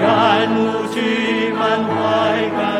感恩，无惧满怀感。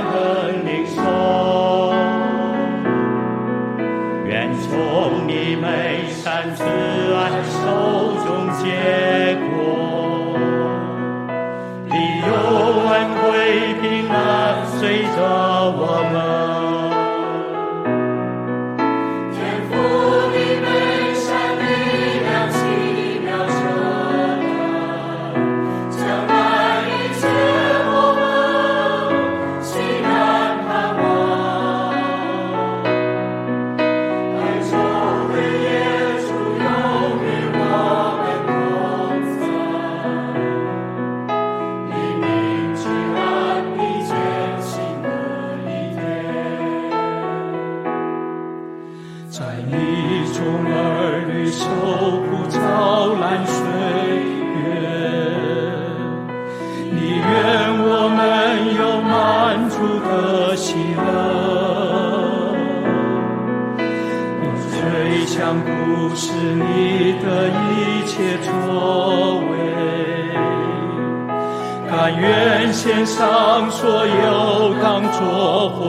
所有当作。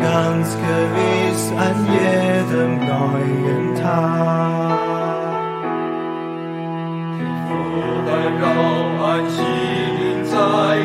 ganz gewiss an jedem neuen Tag. Wo dein Raum ein Schienen sei,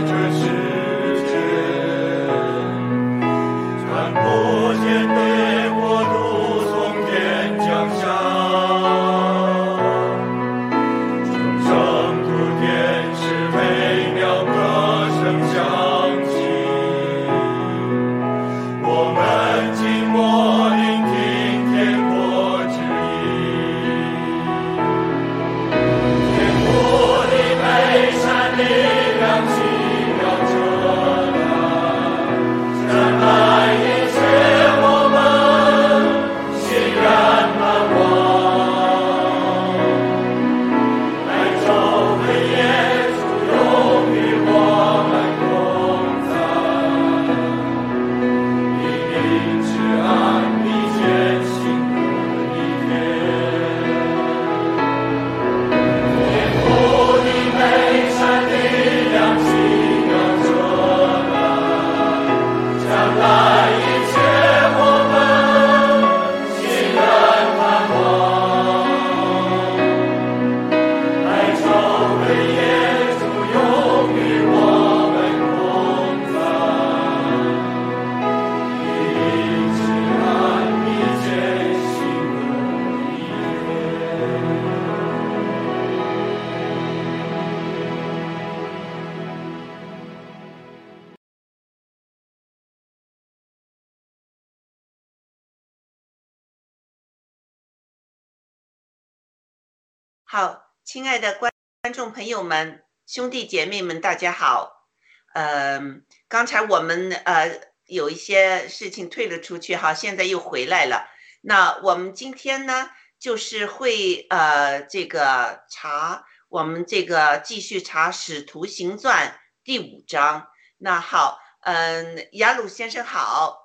朋友们、兄弟姐妹们，大家好。嗯、刚才我们呃有一些事情退了出去，哈，现在又回来了。那我们今天呢，就是会呃这个查我们这个继续查《使徒行传》第五章。那好，嗯，雅鲁先生好，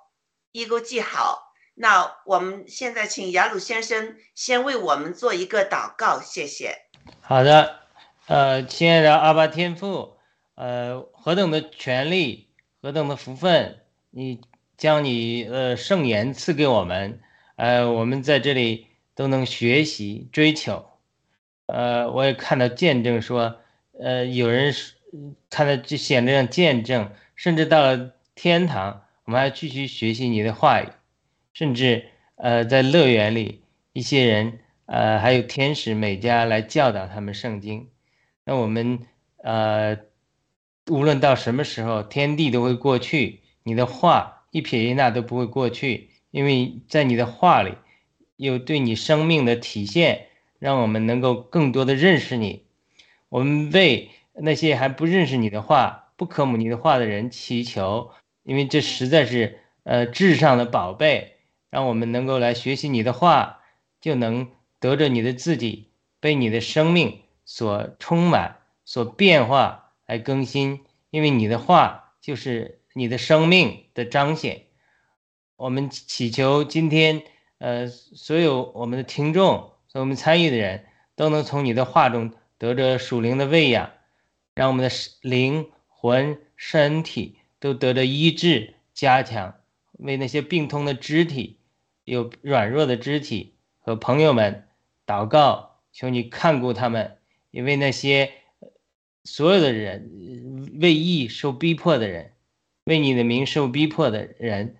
一勾记好。那我们现在请雅鲁先生先为我们做一个祷告，谢谢。好的，呃，亲爱的阿巴天父，呃，何等的权利，何等的福分，你将你呃圣言赐给我们，呃，我们在这里都能学习追求。呃，我也看到见证说，呃，有人看到这显这样见证，甚至到了天堂，我们还继续学习你的话语，甚至呃在乐园里，一些人呃还有天使每家来教导他们圣经。那我们呃无论到什么时候，天地都会过去，你的话一撇一捺都不会过去，因为在你的话里有对你生命的体现，让我们能够更多的认识你。我们为那些还不认识你的话、不可母你的话的人祈求，因为这实在是呃至上的宝贝，让我们能够来学习你的话，就能得着你的自己，被你的生命所充满、所变化来更新。因为你的话就是你的生命的彰显。我们祈求今天，呃，所有我们的听众，所有我们参与的人都能从你的话中得着属灵的喂养，让我们的灵魂、身体都得着医治、加强，为那些病痛的肢体、有软弱的肢体和朋友们祷告，求你看顾他们，因为那些所有的人为义受逼迫的人，为你的名受逼迫的人。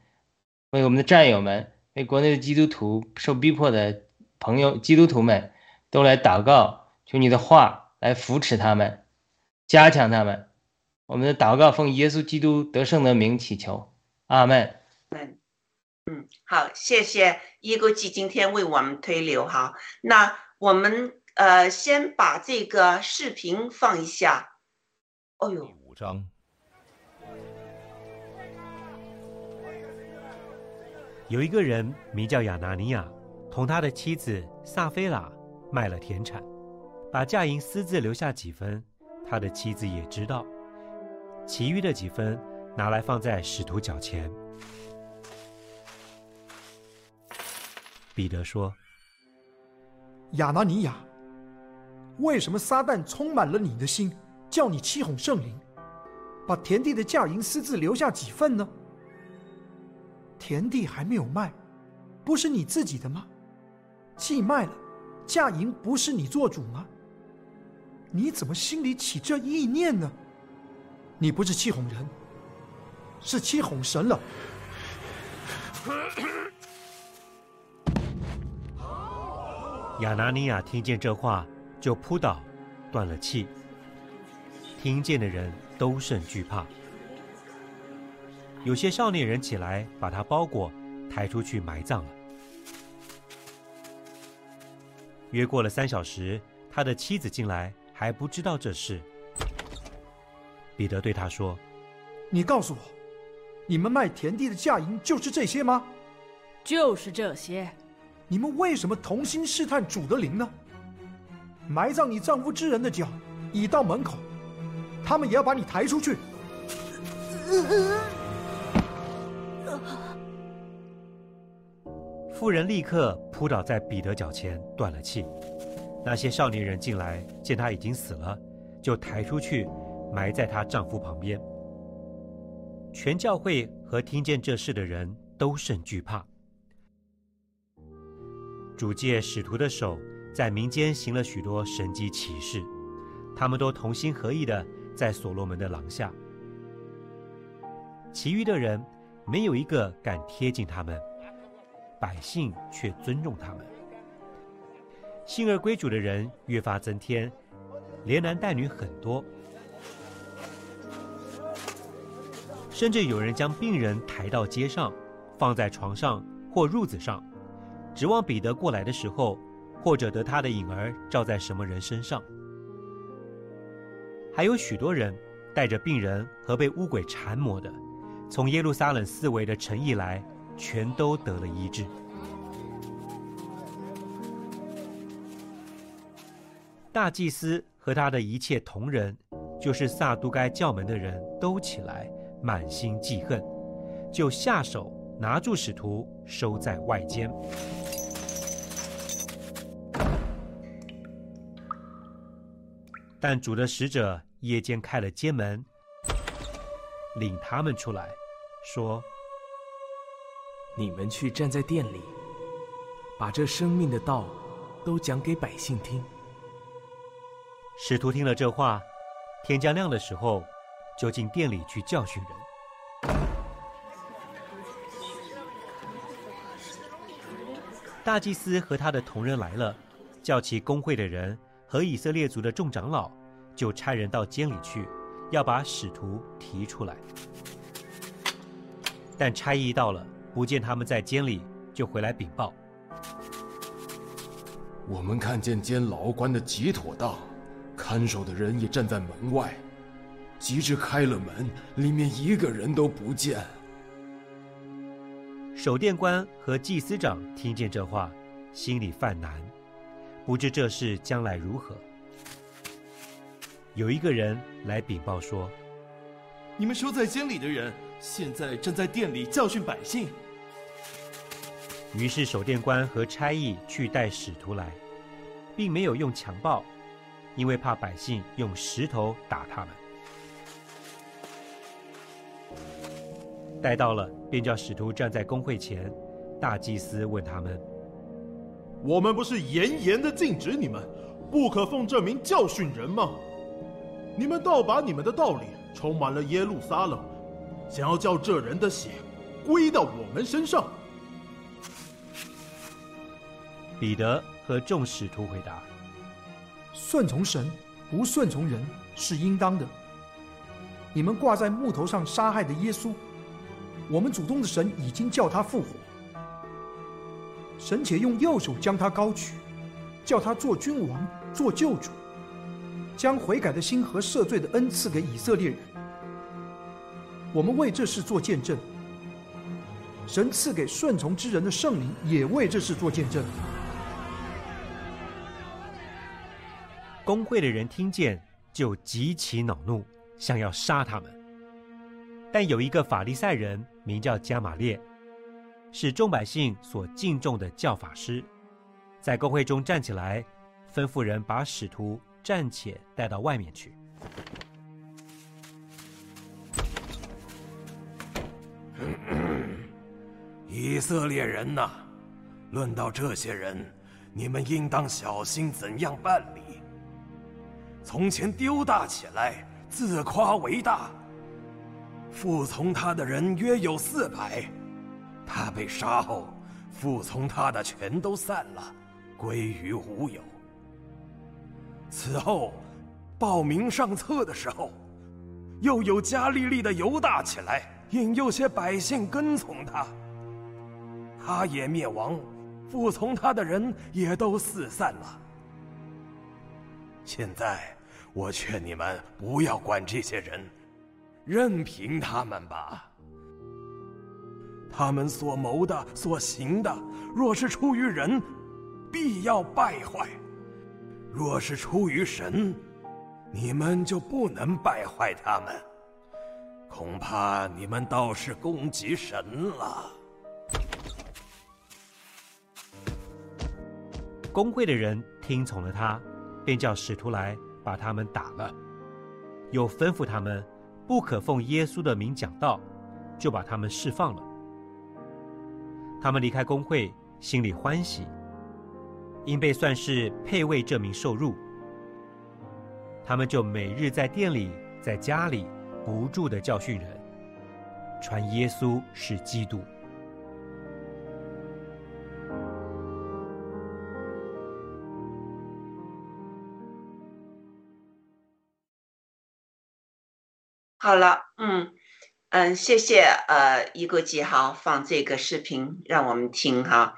为我们的战友们，为国内的基督徒受逼迫的朋友、基督徒们，都来祷告，求你的话来扶持他们，加强他们。我们的祷告奉耶稣基督得胜的名祈求，阿门。嗯，好，谢谢一勾记今天为我们推流哈。那我们呃先把这个视频放一下。哦呦第，五章，有一个人名叫亚拿尼亚，同他的妻子萨菲拉卖了田产，把价银私自留下几分，他的妻子也知道，其余的几分拿来放在使徒脚前。彼得说亚拿尼亚，为什么撒旦充满了你的心，叫你欺哄圣灵，把田地的价银私自留下几份呢？田地还没有卖，不是你自己的吗？既卖了，价银不是你做主吗？你怎么心里起这意念呢？你不是欺哄人，是欺哄神了。亚拿尼亚听见这话，就扑倒，断了气。听见的人都甚惧怕。有些少年人起来，把他包裹，抬出去埋葬了。约过了三小时，他的妻子进来，还不知道这事。彼得对他说你告诉我，你们卖田地的价银就是这些吗？就是这些。你们为什么同心试探主的灵呢？埋葬你丈夫之人的脚已到门口，他们也要把你抬出去。妇人立刻扑倒在彼得脚前，断了气。那些少年人进来，见他已经死了，就抬出去，埋在她丈夫旁边。全教会和听见这事的人都甚惧怕。主借使徒的手，在民间行了许多神迹奇事，他们都同心合意的在所罗门的廊下。其余的人没有一个敢贴近他们，百姓却尊重他们。信而归主的人越发增添，连男带女很多，甚至有人将病人抬到街上，放在床上或褥子上，指望彼得过来的时候，或者得他的影儿照在什么人身上。还有许多人带着病人和被污鬼缠磨的，从耶路撒冷四围的城邑来，全都得了医治。大祭司和他的一切同人，就是撒都该教门的人都起来，满心记恨，就下手拿住使徒，收在外间。但主的使者夜间开了街门，领他们出来，说：“你们去站在店里，把这生命的道都讲给百姓听。”使徒听了这话，天将亮的时候，就进店里去教训人。大祭司和他的同人来了，叫其公会的人。和以色列族的众长老就差人到监里去，要把使徒提出来。但差役到了，不见他们在监里，就回来禀报：我们看见监牢关的极妥当，看守的人也站在门外，及至开了门，里面一个人都不见。守殿官和祭司长听见这话，心里犯难。不知这事将来如何。有一个人来禀报说：“你们收在监里的人，现在正在店里教训百姓。”于是守殿官和差役去带使徒来，并没有用强暴，因为怕百姓用石头打他们。带到了，便叫使徒站在公会前。大祭司问他们。我们不是严严的禁止你们，不可奉这名教训人吗？你们倒把你们的道理充满了耶路撒冷，想要叫这人的血归到我们身上。彼得和众使徒回答：顺从神，不顺从人是应当的。你们挂在木头上杀害的耶稣，我们祖宗的神已经叫他复活。神且用右手将他高举，叫他做君王、做救主，将悔改的心和赦罪的恩赐给以色列人。我们为这事做见证。神赐给顺从之人的圣灵也为这事做见证。公会的人听见，就极其恼怒，想要杀他们。但有一个法利赛人，名叫加玛列。是众百姓所敬重的教法师，在公会中站起来，吩咐人把使徒暂且带到外面去。以色列人呐，论到这些人，你们应当小心怎样办理。从前丢大起来，自夸为大，服从他的人约有四百。他被杀后，服从他的全都散了，归于无有。此后，报名上册的时候，又有加利利的犹大起来，引诱些百姓跟从他。他也灭亡，服从他的人也都四散了。现在，我劝你们不要管这些人，任凭他们吧。他们所谋的、所行的，若是出于人，必要败坏；若是出于神，你们就不能败坏他们。恐怕你们倒是攻击神了。工会的人听从了他，便叫使徒来把他们打了，又吩咐他们不可奉耶稣的名讲道，就把他们释放了。他们离开工会，心里欢喜，因被算是配为这名受辱。他们就每日在店里、在家里不住的教训人，传耶稣是基督。好了，嗯。嗯，谢谢呃，一个记号放这个视频让我们听哈。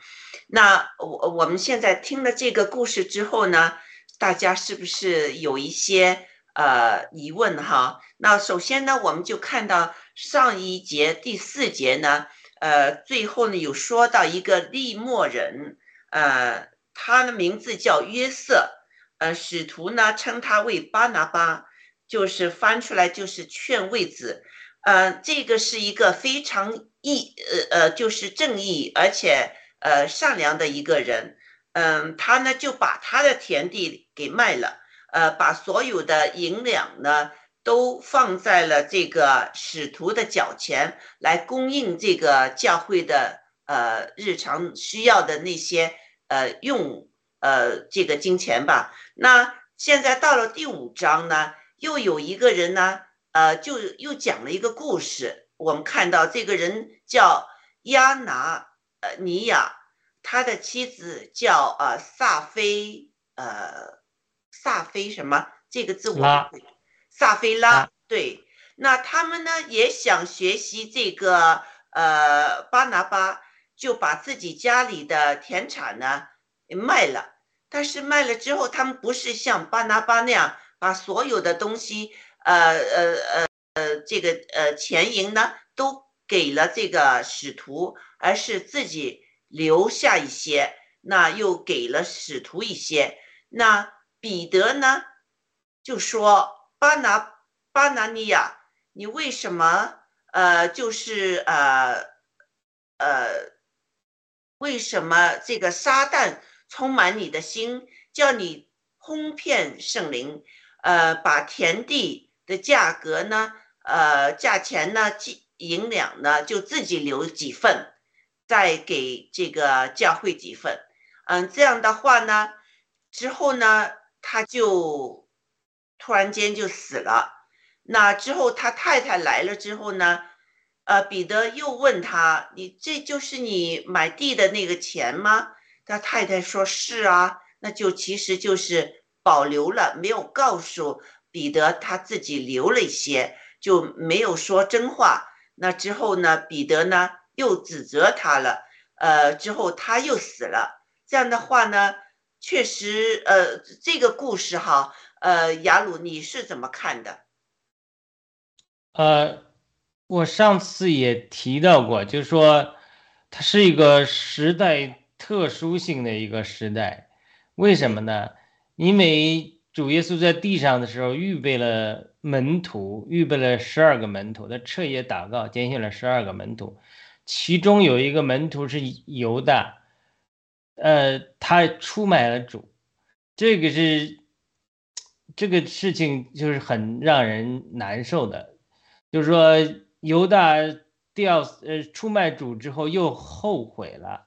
那我我们现在听了这个故事之后呢，大家是不是有一些呃疑问哈？那首先呢，我们就看到上一节第四节呢，呃，最后呢有说到一个利莫人，呃，他的名字叫约瑟，呃，使徒呢称他为巴拿巴，就是翻出来就是劝慰子。呃，这个是一个非常义，呃呃，就是正义而且呃善良的一个人。嗯，他呢就把他的田地给卖了，呃，把所有的银两呢都放在了这个使徒的脚前，来供应这个教会的呃日常需要的那些呃用呃这个金钱吧。那现在到了第五章呢，又有一个人呢。呃，就又讲了一个故事。我们看到这个人叫亚拿呃尼亚，他的妻子叫呃萨菲呃萨菲什么这个字我萨菲拉对。那他们呢也想学习这个呃巴拿巴，就把自己家里的田产呢卖了。但是卖了之后，他们不是像巴拿巴那样把所有的东西。呃呃呃呃，这个呃钱银呢都给了这个使徒，而是自己留下一些，那又给了使徒一些。那彼得呢就说：“巴拿巴拿尼亚，你为什么呃就是呃呃为什么这个撒旦充满你的心，叫你哄骗圣灵，呃把田地。”的价格呢？呃，价钱呢？几银两呢？就自己留几份，再给这个教会几份。嗯，这样的话呢，之后呢，他就突然间就死了。那之后他太太来了之后呢，呃，彼得又问他：“你这就是你买地的那个钱吗？”他太太说：“是啊。”那就其实就是保留了，没有告诉。彼得他自己留了一些，就没有说真话。那之后呢？彼得呢又指责他了。呃，之后他又死了。这样的话呢，确实，呃，这个故事哈，呃，雅鲁你是怎么看的？呃，我上次也提到过，就是说，它是一个时代特殊性的一个时代。为什么呢？因为。主耶稣在地上的时候，预备了门徒，预备了十二个门徒，他彻夜祷告，拣选了十二个门徒，其中有一个门徒是犹大，呃，他出卖了主，这个是这个事情就是很让人难受的，就是说犹大掉呃出卖主之后又后悔了，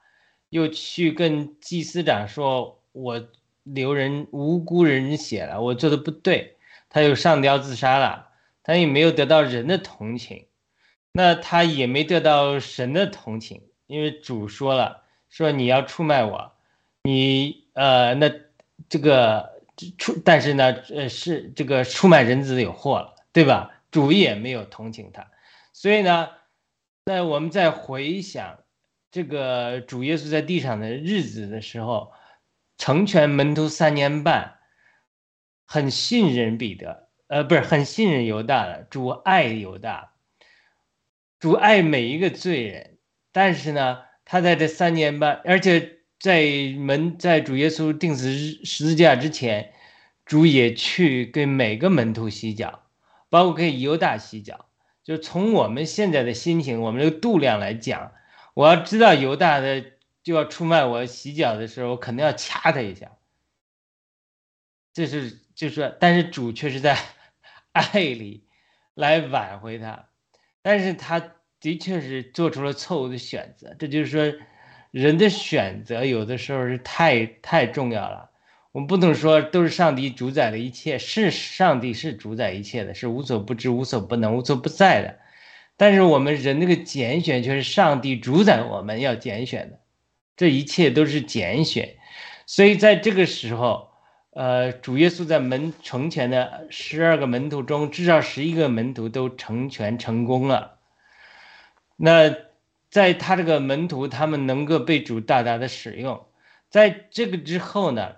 又去跟祭司长说，我。流人无辜人血了，我做的不对，他又上吊自杀了，他也没有得到人的同情，那他也没得到神的同情，因为主说了，说你要出卖我，你呃那这个出，但是呢呃是这个出卖人子有祸了，对吧？主也没有同情他，所以呢，在我们在回想这个主耶稣在地上的日子的时候。成全门徒三年半，很信任彼得，呃，不是很信任犹大的。主爱犹大，主爱每一个罪人。但是呢，他在这三年半，而且在门在主耶稣钉死十字架之前，主也去给每个门徒洗脚，包括给犹大洗脚。就从我们现在的心情，我们这个度量来讲，我要知道犹大的。就要出卖我洗脚的时候，我肯定要掐他一下。这是就是，但是主却是在 爱里来挽回他，但是他的确是做出了错误的选择。这就是说，人的选择有的时候是太太重要了。我们不能说都是上帝主宰了一切，是上帝是主宰一切的，是无所不知、无所不能、无所不在的。但是我们人那个拣选却是上帝主宰我们要拣选的。这一切都是拣选，所以在这个时候，呃，主耶稣在门成全的十二个门徒中，至少十一个门徒都成全成功了。那在他这个门徒，他们能够被主大大的使用。在这个之后呢，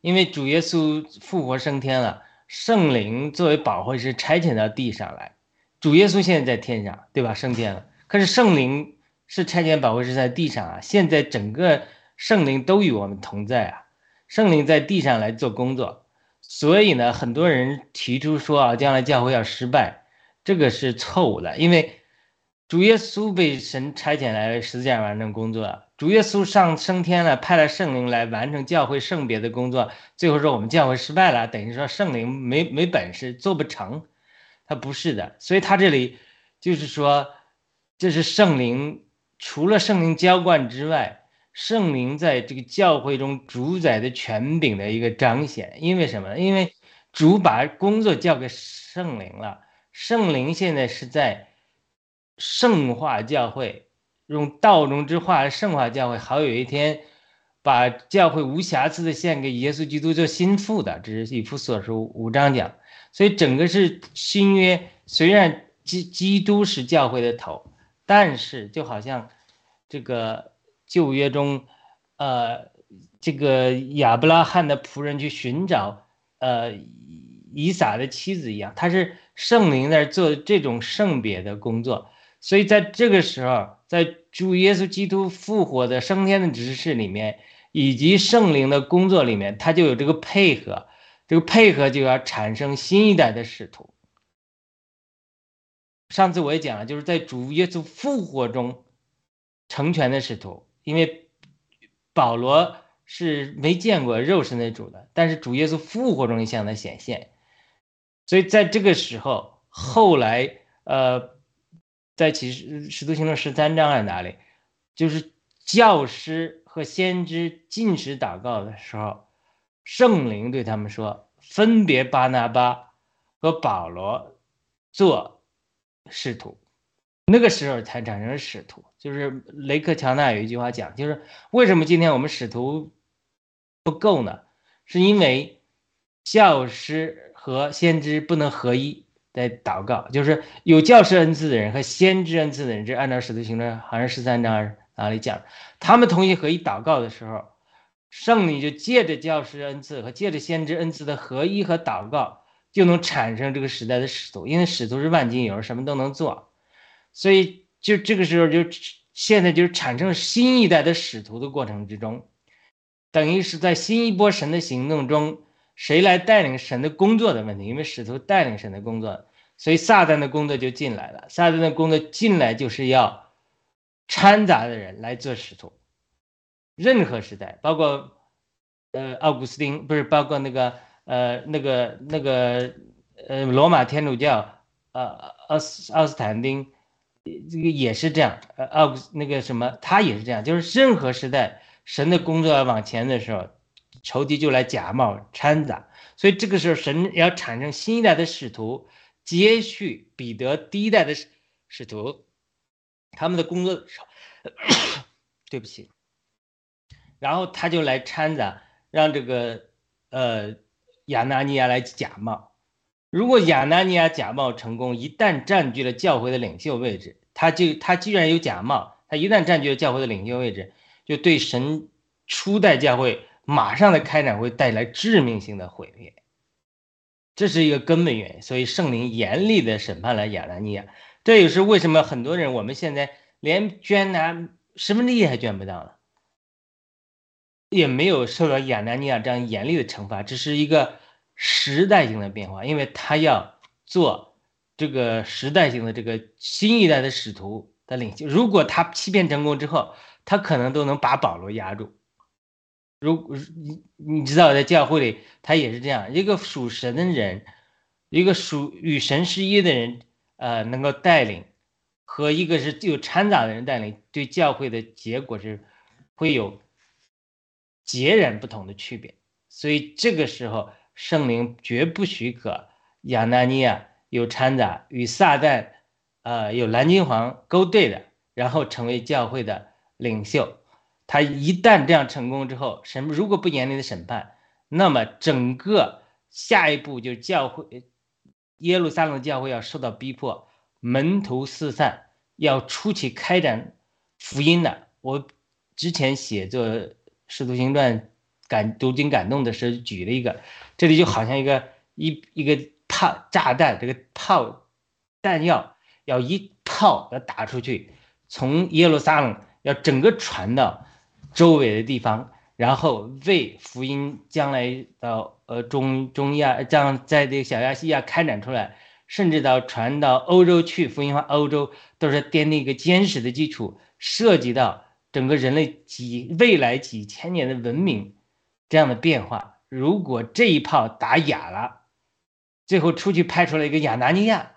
因为主耶稣复活升天了，圣灵作为保惠师差遣到地上来。主耶稣现在在天上，对吧？升天了。可是圣灵是差遣保惠师在地上啊。现在整个圣灵都与我们同在啊。圣灵在地上来做工作，所以呢，很多人提出说啊，将来教会要失败，这个是错误的。因为主耶稣被神差遣来十字架完成工作，主耶稣上升天了，派了圣灵来完成教会圣别的工作。最后说我们教会失败了，等于说圣灵没没本事做不成。他不是的，所以他这里就是说，这是圣灵除了圣灵浇灌之外，圣灵在这个教会中主宰的权柄的一个彰显。因为什么？因为主把工作交给圣灵了，圣灵现在是在圣化教会，用道中之话圣化教会，好有一天把教会无瑕疵的献给耶稣基督做心腹的。这是以弗所书五章讲。所以整个是新约，虽然基基督是教会的头，但是就好像这个旧约中，呃，这个亚伯拉罕的仆人去寻找呃以撒的妻子一样，他是圣灵在做这种圣别的工作。所以在这个时候，在主耶稣基督复活的升天的指示里面，以及圣灵的工作里面，他就有这个配合。这个配合就要产生新一代的使徒。上次我也讲了，就是在主耶稣复活中成全的使徒，因为保罗是没见过肉身的主的，但是主耶稣复活中向他显现，所以在这个时候，后来呃，在启示使徒行传十三章在哪里？就是教师和先知进食祷告的时候。圣灵对他们说：“分别巴拿巴和保罗做使徒。”那个时候才产生使徒。就是雷克乔纳有一句话讲，就是为什么今天我们使徒不够呢？是因为教师和先知不能合一在祷告。就是有教师恩赐的人和先知恩赐的人，这按照使徒行传好像十三章哪里讲，他们同意合一祷告的时候。圣灵就借着教师恩赐和借着先知恩赐的合一和祷告，就能产生这个时代的使徒。因为使徒是万金油，什么都能做，所以就这个时候就现在就是产生新一代的使徒的过程之中，等于是在新一波神的行动中，谁来带领神的工作的问题？因为使徒带领神的工作，所以撒旦的工作就进来了。撒旦的工作进来就是要掺杂的人来做使徒。任何时代，包括呃奥古斯丁，不是包括那个呃那个那个呃罗马天主教，呃奥斯奥斯坦丁，这个也是这样，呃奥那个什么他也是这样，就是任何时代神的工作要往前的时候，仇敌就来假冒掺杂，所以这个时候神要产生新一代的使徒，接续彼得第一代的使使徒，他们的工作的时候，对不起。然后他就来掺杂，让这个呃亚纳尼亚来假冒。如果亚纳尼亚假冒成功，一旦占据了教会的领袖位置，他就他既然有假冒，他一旦占据了教会的领袖位置，就对神初代教会马上的开展会带来致命性的毁灭。这是一个根本原因，所以圣灵严厉的审判了亚纳尼亚。这也是为什么很多人我们现在连捐拿十分之一还捐不到了。也没有受到亚南尼亚这样严厉的惩罚，这是一个时代性的变化，因为他要做这个时代性的这个新一代的使徒的领袖。如果他欺骗成功之后，他可能都能把保罗压住。如你你知道，在教会里他也是这样一个属神的人，一个属与神是一的人，呃，能够带领和一个是有掺杂的人带领，对教会的结果是会有。截然不同的区别，所以这个时候圣灵绝不许可亚纳尼亚有掺杂与撒旦，呃，有蓝金黄勾兑的，然后成为教会的领袖。他一旦这样成功之后，神如果不严厉的审判，那么整个下一步就是教会耶路撒冷教会要受到逼迫，门徒四散，要出去开展福音的。我之前写作《使徒行传》感读经感动的时候举了一个，这里就好像一个一一个炮炸弹，这个炮弹药要一炮要打出去，从耶路撒冷要整个传到周围的地方，然后为福音将来到呃中中亚，将在这个小亚细亚开展出来，甚至到传到欧洲去，福音化欧洲都是奠定一个坚实的基础，涉及到整个人类几未来几千年的文明这样的变化。如果这一炮打哑了，最后出去派出来一个亚拿尼亚，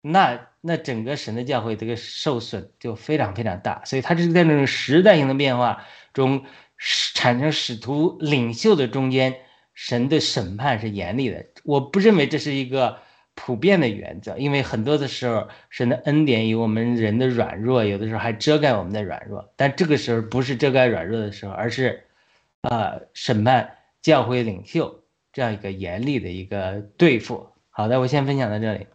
那那整个神的教会这个受损就非常非常大。所以，他这是在那种时代性的变化中产生使徒领袖的中间，神的审判是严厉的。我不认为这是一个普遍的原则，因为很多的时候，神的恩典有我们人的软弱，有的时候还遮盖我们的软弱。但这个时候不是遮盖软弱的时候，而是啊审判教会领袖。这样一个严厉的一个对付。好的，我先分享到这里。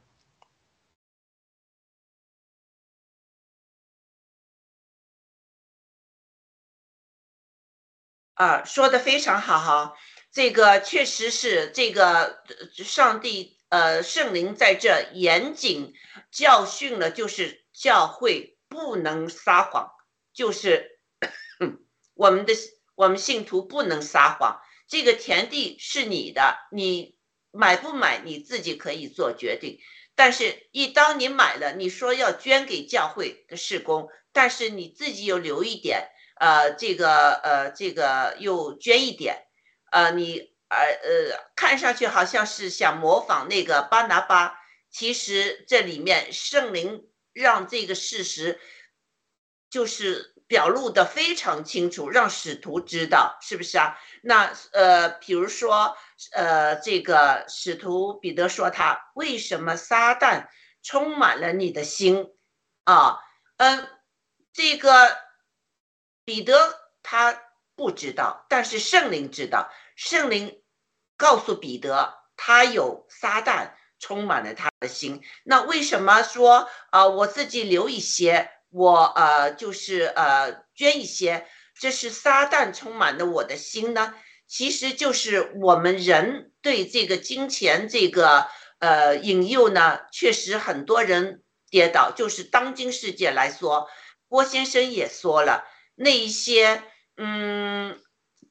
啊，说的非常好哈，这个确实是这个上帝呃圣灵在这严谨教训了，就是教会不能撒谎，就是 我们的我们信徒不能撒谎。这个田地是你的，你买不买你自己可以做决定。但是，一当你买了，你说要捐给教会的事工，但是你自己又留一点，呃，这个呃，这个又捐一点，呃，你呃呃，看上去好像是想模仿那个巴拿巴，其实这里面圣灵让这个事实就是。表露的非常清楚，让使徒知道，是不是啊？那呃，比如说呃，这个使徒彼得说他为什么撒旦充满了你的心啊？嗯，这个彼得他不知道，但是圣灵知道，圣灵告诉彼得他有撒旦充满了他的心。那为什么说啊？我自己留一些。我呃就是呃捐一些，这是撒旦充满了我的心呢。其实就是我们人对这个金钱这个呃引诱呢，确实很多人跌倒。就是当今世界来说，郭先生也说了，那一些嗯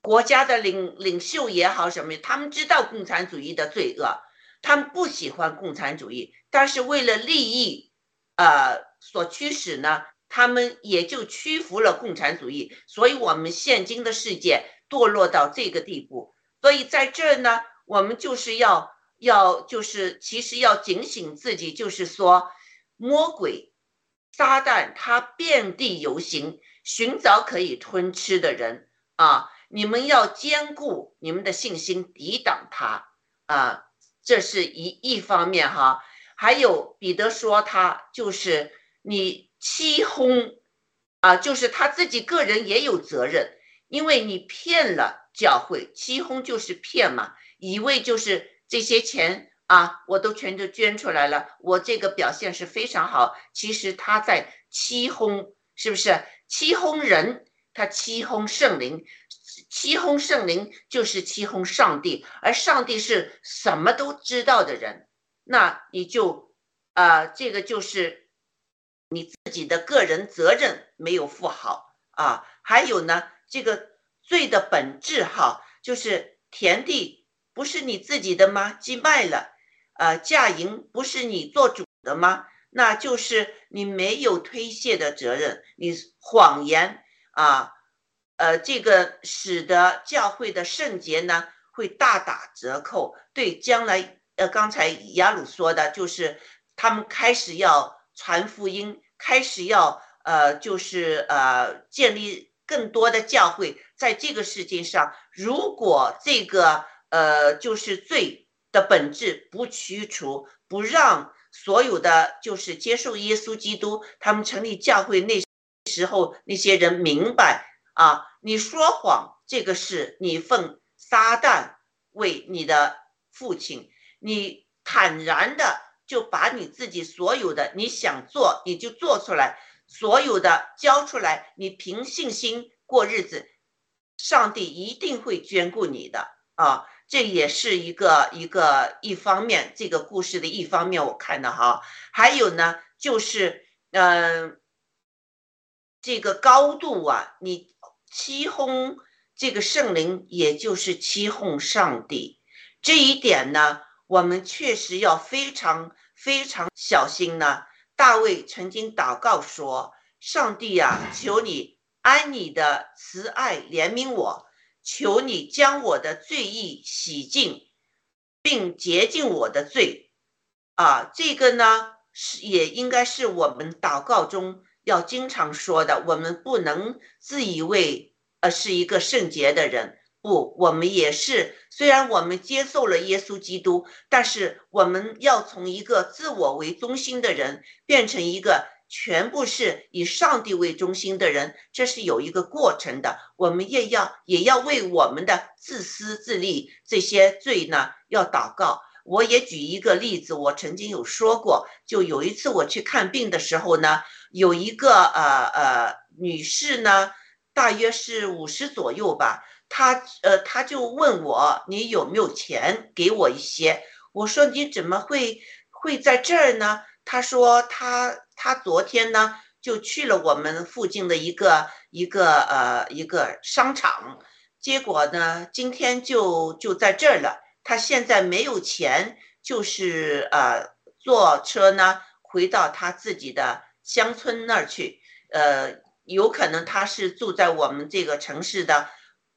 国家的领领袖也好什么，他们知道共产主义的罪恶，他们不喜欢共产主义，但是为了利益呃所驱使呢。他们也就屈服了共产主义，所以我们现今的世界堕落到这个地步。所以在这儿呢，我们就是要要就是其实要警醒自己，就是说魔鬼撒旦他遍地游行，寻找可以吞吃的人啊！你们要兼顾你们的信心，抵挡他啊！这是一一方面哈。还有彼得说他就是你。欺哄啊，就是他自己个人也有责任，因为你骗了教会，欺哄就是骗嘛，以为就是这些钱啊，我都全都捐出来了，我这个表现是非常好，其实他在欺哄，是不是？欺哄人，他欺哄圣灵，欺哄圣灵就是欺哄上帝，而上帝是什么都知道的人，那你就啊，这个就是。你自己的个人责任没有负好啊，还有呢，这个罪的本质哈，就是田地不是你自己的吗？既卖了，呃，嫁银不是你做主的吗？那就是你没有推卸的责任，你谎言啊，呃，这个使得教会的圣洁呢会大打折扣。对将来，呃，刚才雅鲁说的就是他们开始要。传福音开始要呃，就是呃，建立更多的教会，在这个世界上，如果这个呃，就是罪的本质不驱除，不让所有的就是接受耶稣基督，他们成立教会那时候那些人明白啊，你说谎这个是你奉撒旦为你的父亲，你坦然的。就把你自己所有的你想做你就做出来，所有的交出来，你凭信心过日子，上帝一定会眷顾你的啊！这也是一个一个一方面，这个故事的一方面我看的哈，还有呢，就是嗯，这个高度啊，你欺哄这个圣灵，也就是欺哄上帝，这一点呢，我们确实要非常非常小心呢。大卫曾经祷告说：“上帝呀，求你按你的慈爱怜悯我。”求你将我的罪意洗净，并洁净我的罪，啊，这个呢是也应该是我们祷告中要经常说的。我们不能自以为呃是一个圣洁的人，不，我们也是。虽然我们接受了耶稣基督，但是我们要从一个自我为中心的人变成一个。全部是以上帝为中心的人，这是有一个过程的。我们也要也要为我们的自私自利这些罪呢，要祷告。我也举一个例子，我曾经有说过，就有一次我去看病的时候呢，有一个呃呃女士呢，大约是五十左右吧，她呃她就问我，你有没有钱给我一些？我说你怎么会会在这儿呢？她说她。她昨天呢就去了我们附近的一个一个呃一个商场，结果呢今天就就在这儿了。他现在没有钱，就是呃坐车呢回到他自己的乡村那儿去。呃，有可能他是住在我们这个城市的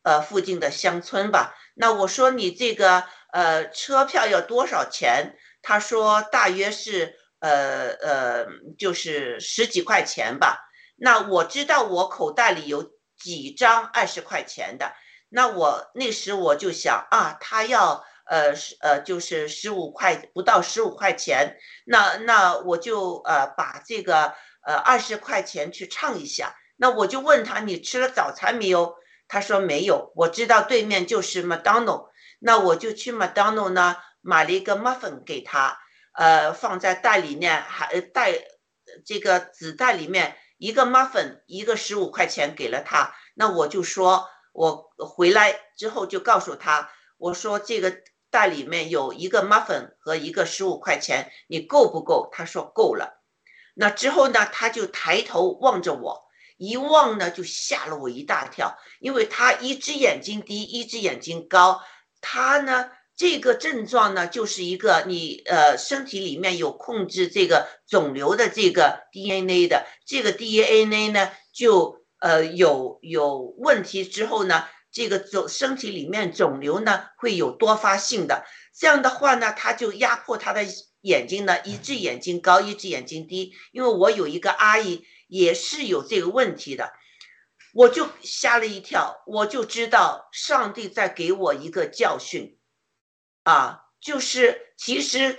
呃附近的乡村吧。那我说你这个呃车票要多少钱？他说大约是。呃呃，就是十几块钱吧。那我知道我口袋里有几张二十块钱的。那我那时我就想啊，他要呃十呃就是十五块不到十五块钱。那那我就呃把这个呃二十块钱去唱一下。那我就问他你吃了早餐没有？他说没有。我知道对面就是麦当劳。那我就去麦当劳呢买了一个 muffin 给他。呃，放在袋里面，还袋这个纸袋里面一个 muffin，一个十五块钱给了他。那我就说，我回来之后就告诉他，我说这个袋里面有一个 muffin 和一个十五块钱，你够不够？他说够了。那之后呢，他就抬头望着我，一望呢就吓了我一大跳，因为他一只眼睛低，一只眼睛高，他呢。这个症状呢，就是一个你呃身体里面有控制这个肿瘤的这个 DNA 的，这个 DNA 呢就呃有有问题之后呢，这个肿身体里面肿瘤呢会有多发性的，这样的话呢，他就压迫他的眼睛呢，一只眼睛高，一只眼睛低。因为我有一个阿姨也是有这个问题的，我就吓了一跳，我就知道上帝在给我一个教训。啊，就是其实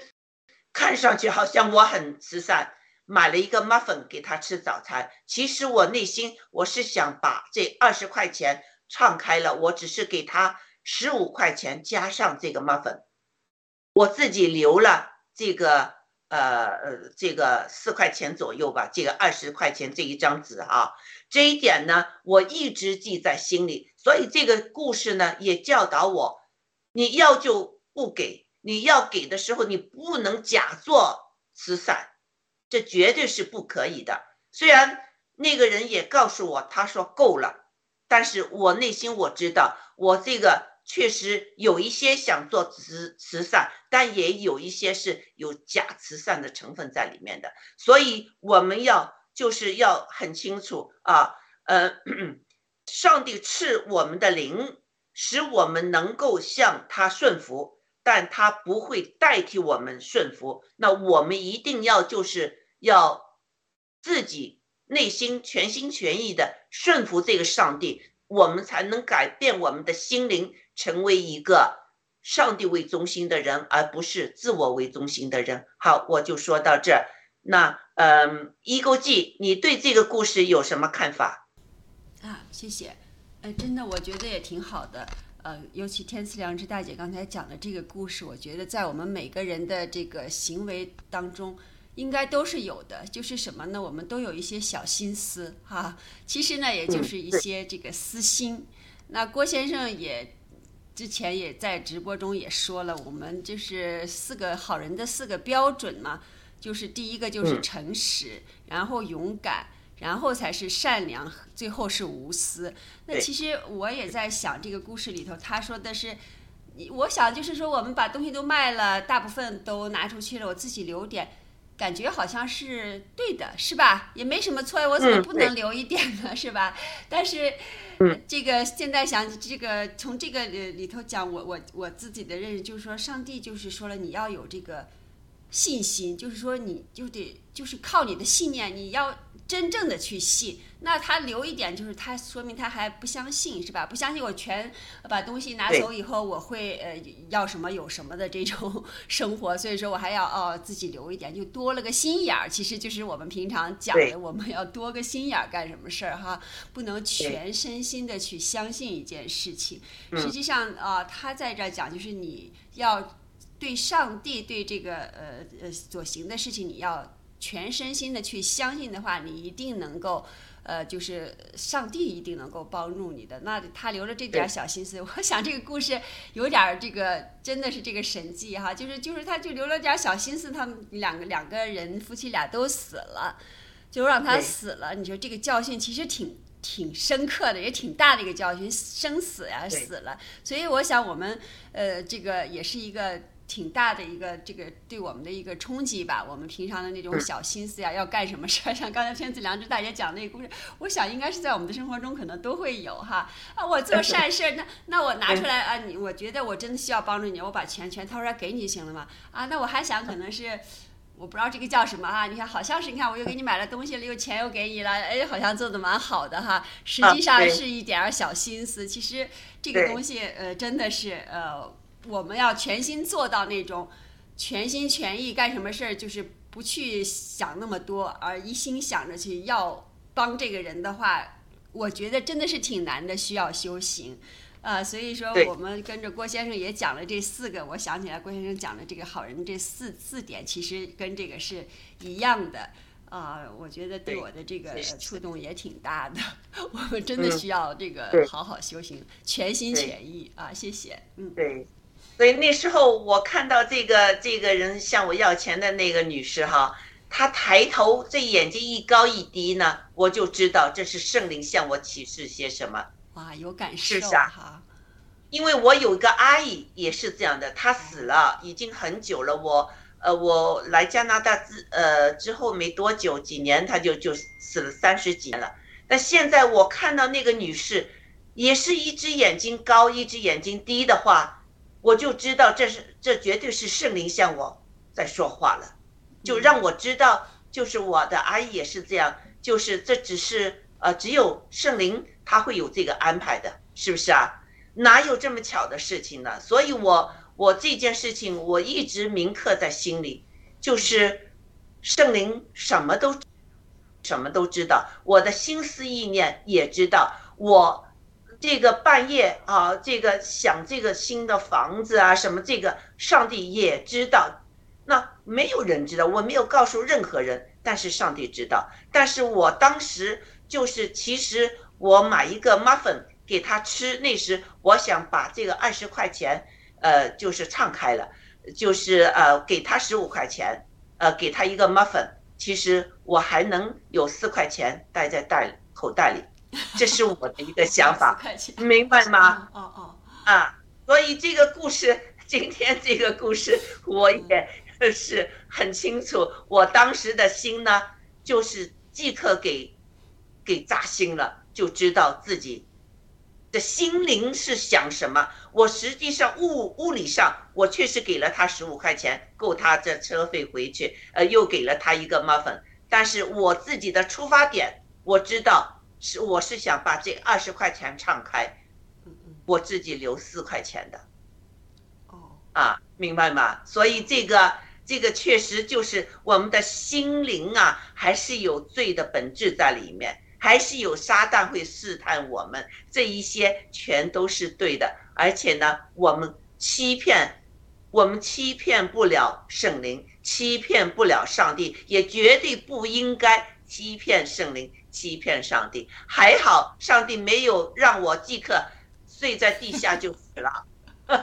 看上去好像我很慈善，买了一个 muffin 给他吃早餐。其实我内心我是想把这二十块钱唱开了，我只是给他十五块钱加上这个 muffin，我自己留了这个呃呃这个四块钱左右吧，这个二十块钱这一张纸啊，这一点呢我一直记在心里。所以这个故事呢也教导我，你要就。不给你要给的时候，你不能假做慈善，这绝对是不可以的。虽然那个人也告诉我，他说够了，但是我内心我知道，我这个确实有一些想做慈慈善，但也有一些是有假慈善的成分在里面的。所以我们要就是要很清楚啊，呃，上帝赐我们的灵，使我们能够向他顺服。但他不会代替我们顺服，那我们一定要就是要自己内心全心全意的顺服这个上帝，我们才能改变我们的心灵，成为一个上帝为中心的人，而不是自我为中心的人。好，我就说到这。那嗯，一勾记，你对这个故事有什么看法？啊，谢谢。呃，真的，我觉得也挺好的。呃，尤其天赐良知大姐刚才讲的这个故事，我觉得在我们每个人的这个行为当中，应该都是有的。就是什么呢？我们都有一些小心思哈，其实呢，也就是一些这个私心。那郭先生也。之前也在直播中也说了，我们就是四个好人的四个标准嘛，就是第一个就是诚实，然后勇敢，然后才是善良，最后是无私。那其实我也在想这个故事里头，他说的是，我想就是说我们把东西都卖了，大部分都拿出去了，我自己留点。感觉好像是对的，是吧？也没什么错，我怎么不能留一点呢？是吧？但是，这个现在想，这个从这个里头讲，我我我自己的认识就是说，上帝就是说了，你要有这个信心，就是说你就得就是靠你的信念，你要。真正的去信，那他留一点，就是他说明他还不相信，是吧？不相信我全把东西拿走以后，我会呃要什么有什么的这种生活，所以说我还要哦自己留一点，就多了个心眼儿。其实就是我们平常讲的，我们要多个心眼儿干什么事儿哈？不能全身心的去相信一件事情。实际上啊，他在这儿讲，就是你要对上帝对这个呃呃所行的事情，你要。全身心的去相信的话，你一定能够，呃，就是上帝一定能够帮助你的。那他留了这点小心思，我想这个故事有点这个，真的是这个神迹哈，就是就是他就留了点小心思，他们两个两个人夫妻俩都死了，就让他死了。你说这个教训其实挺挺深刻的，也挺大的一个教训，生死呀死了。所以我想我们呃，这个也是一个。挺大的一个这个对我们的一个冲击吧。我们平常的那种小心思呀，要干什么事儿，像刚才天子良知大姐讲那个故事，我想应该是在我们的生活中可能都会有哈。啊，我做善事儿，那那我拿出来啊，你我觉得我真的需要帮助你，我把钱全掏出来给你行了吗。啊，那我还想可能是，我不知道这个叫什么哈。你看，好像是你看我又给你买了东西了，又钱又给你了，哎，好像做的蛮好的哈。实际上是一点儿小心思。其实这个东西呃，真的是呃。我们要全心做到那种全心全意干什么事儿，就是不去想那么多，而一心想着去要帮这个人的话，我觉得真的是挺难的，需要修行。啊，所以说我们跟着郭先生也讲了这四个，我想起来郭先生讲的这个好人这四四点，其实跟这个是一样的。啊，我觉得对我的这个触动也挺大的。我们真的需要这个好好修行，全心全意啊！谢谢。嗯，对。所以那时候我看到这个这个人向我要钱的那个女士哈，她抬头，这眼睛一高一低呢，我就知道这是圣灵向我启示些什么。哇，有感受哈！因为我有一个阿姨也是这样的，她死了已经很久了。我呃，我来加拿大之呃之后没多久，几年她就就死了三十几年了。那现在我看到那个女士，也是一只眼睛高，一只眼睛低的话。我就知道这是这绝对是圣灵向我在说话了，就让我知道，就是我的阿姨也是这样，就是这只是呃只有圣灵他会有这个安排的，是不是啊？哪有这么巧的事情呢？所以我我这件事情我一直铭刻在心里，就是圣灵什么都什么都知道，我的心思意念也知道，我。这个半夜啊，这个想这个新的房子啊，什么这个上帝也知道，那没有人知道，我没有告诉任何人，但是上帝知道。但是我当时就是，其实我买一个 muffin 给他吃，那时我想把这个二十块钱，呃，就是敞开了，就是呃给他十五块钱，呃给他一个 muffin，其实我还能有四块钱带在袋口袋里。这是我的一个想法，明白吗？哦哦啊，所以这个故事，今天这个故事，我也是很清楚。我当时的心呢，就是即刻给给扎心了，就知道自己的心灵是想什么。我实际上物物理上，我确实给了他十五块钱，够他这车费回去，呃，又给了他一个 muffin。但是我自己的出发点，我知道。是，我是想把这二十块钱敞开，我自己留四块钱的。哦，啊，明白吗？所以这个这个确实就是我们的心灵啊，还是有罪的本质在里面，还。还是有撒旦会试探我们，这一些全都是对的。而且呢，我们欺骗，我们欺骗不了圣灵，欺骗不了上帝，也绝对不应该欺骗圣灵，欺骗上帝。还好，上帝没有让我即刻睡在地下就死了。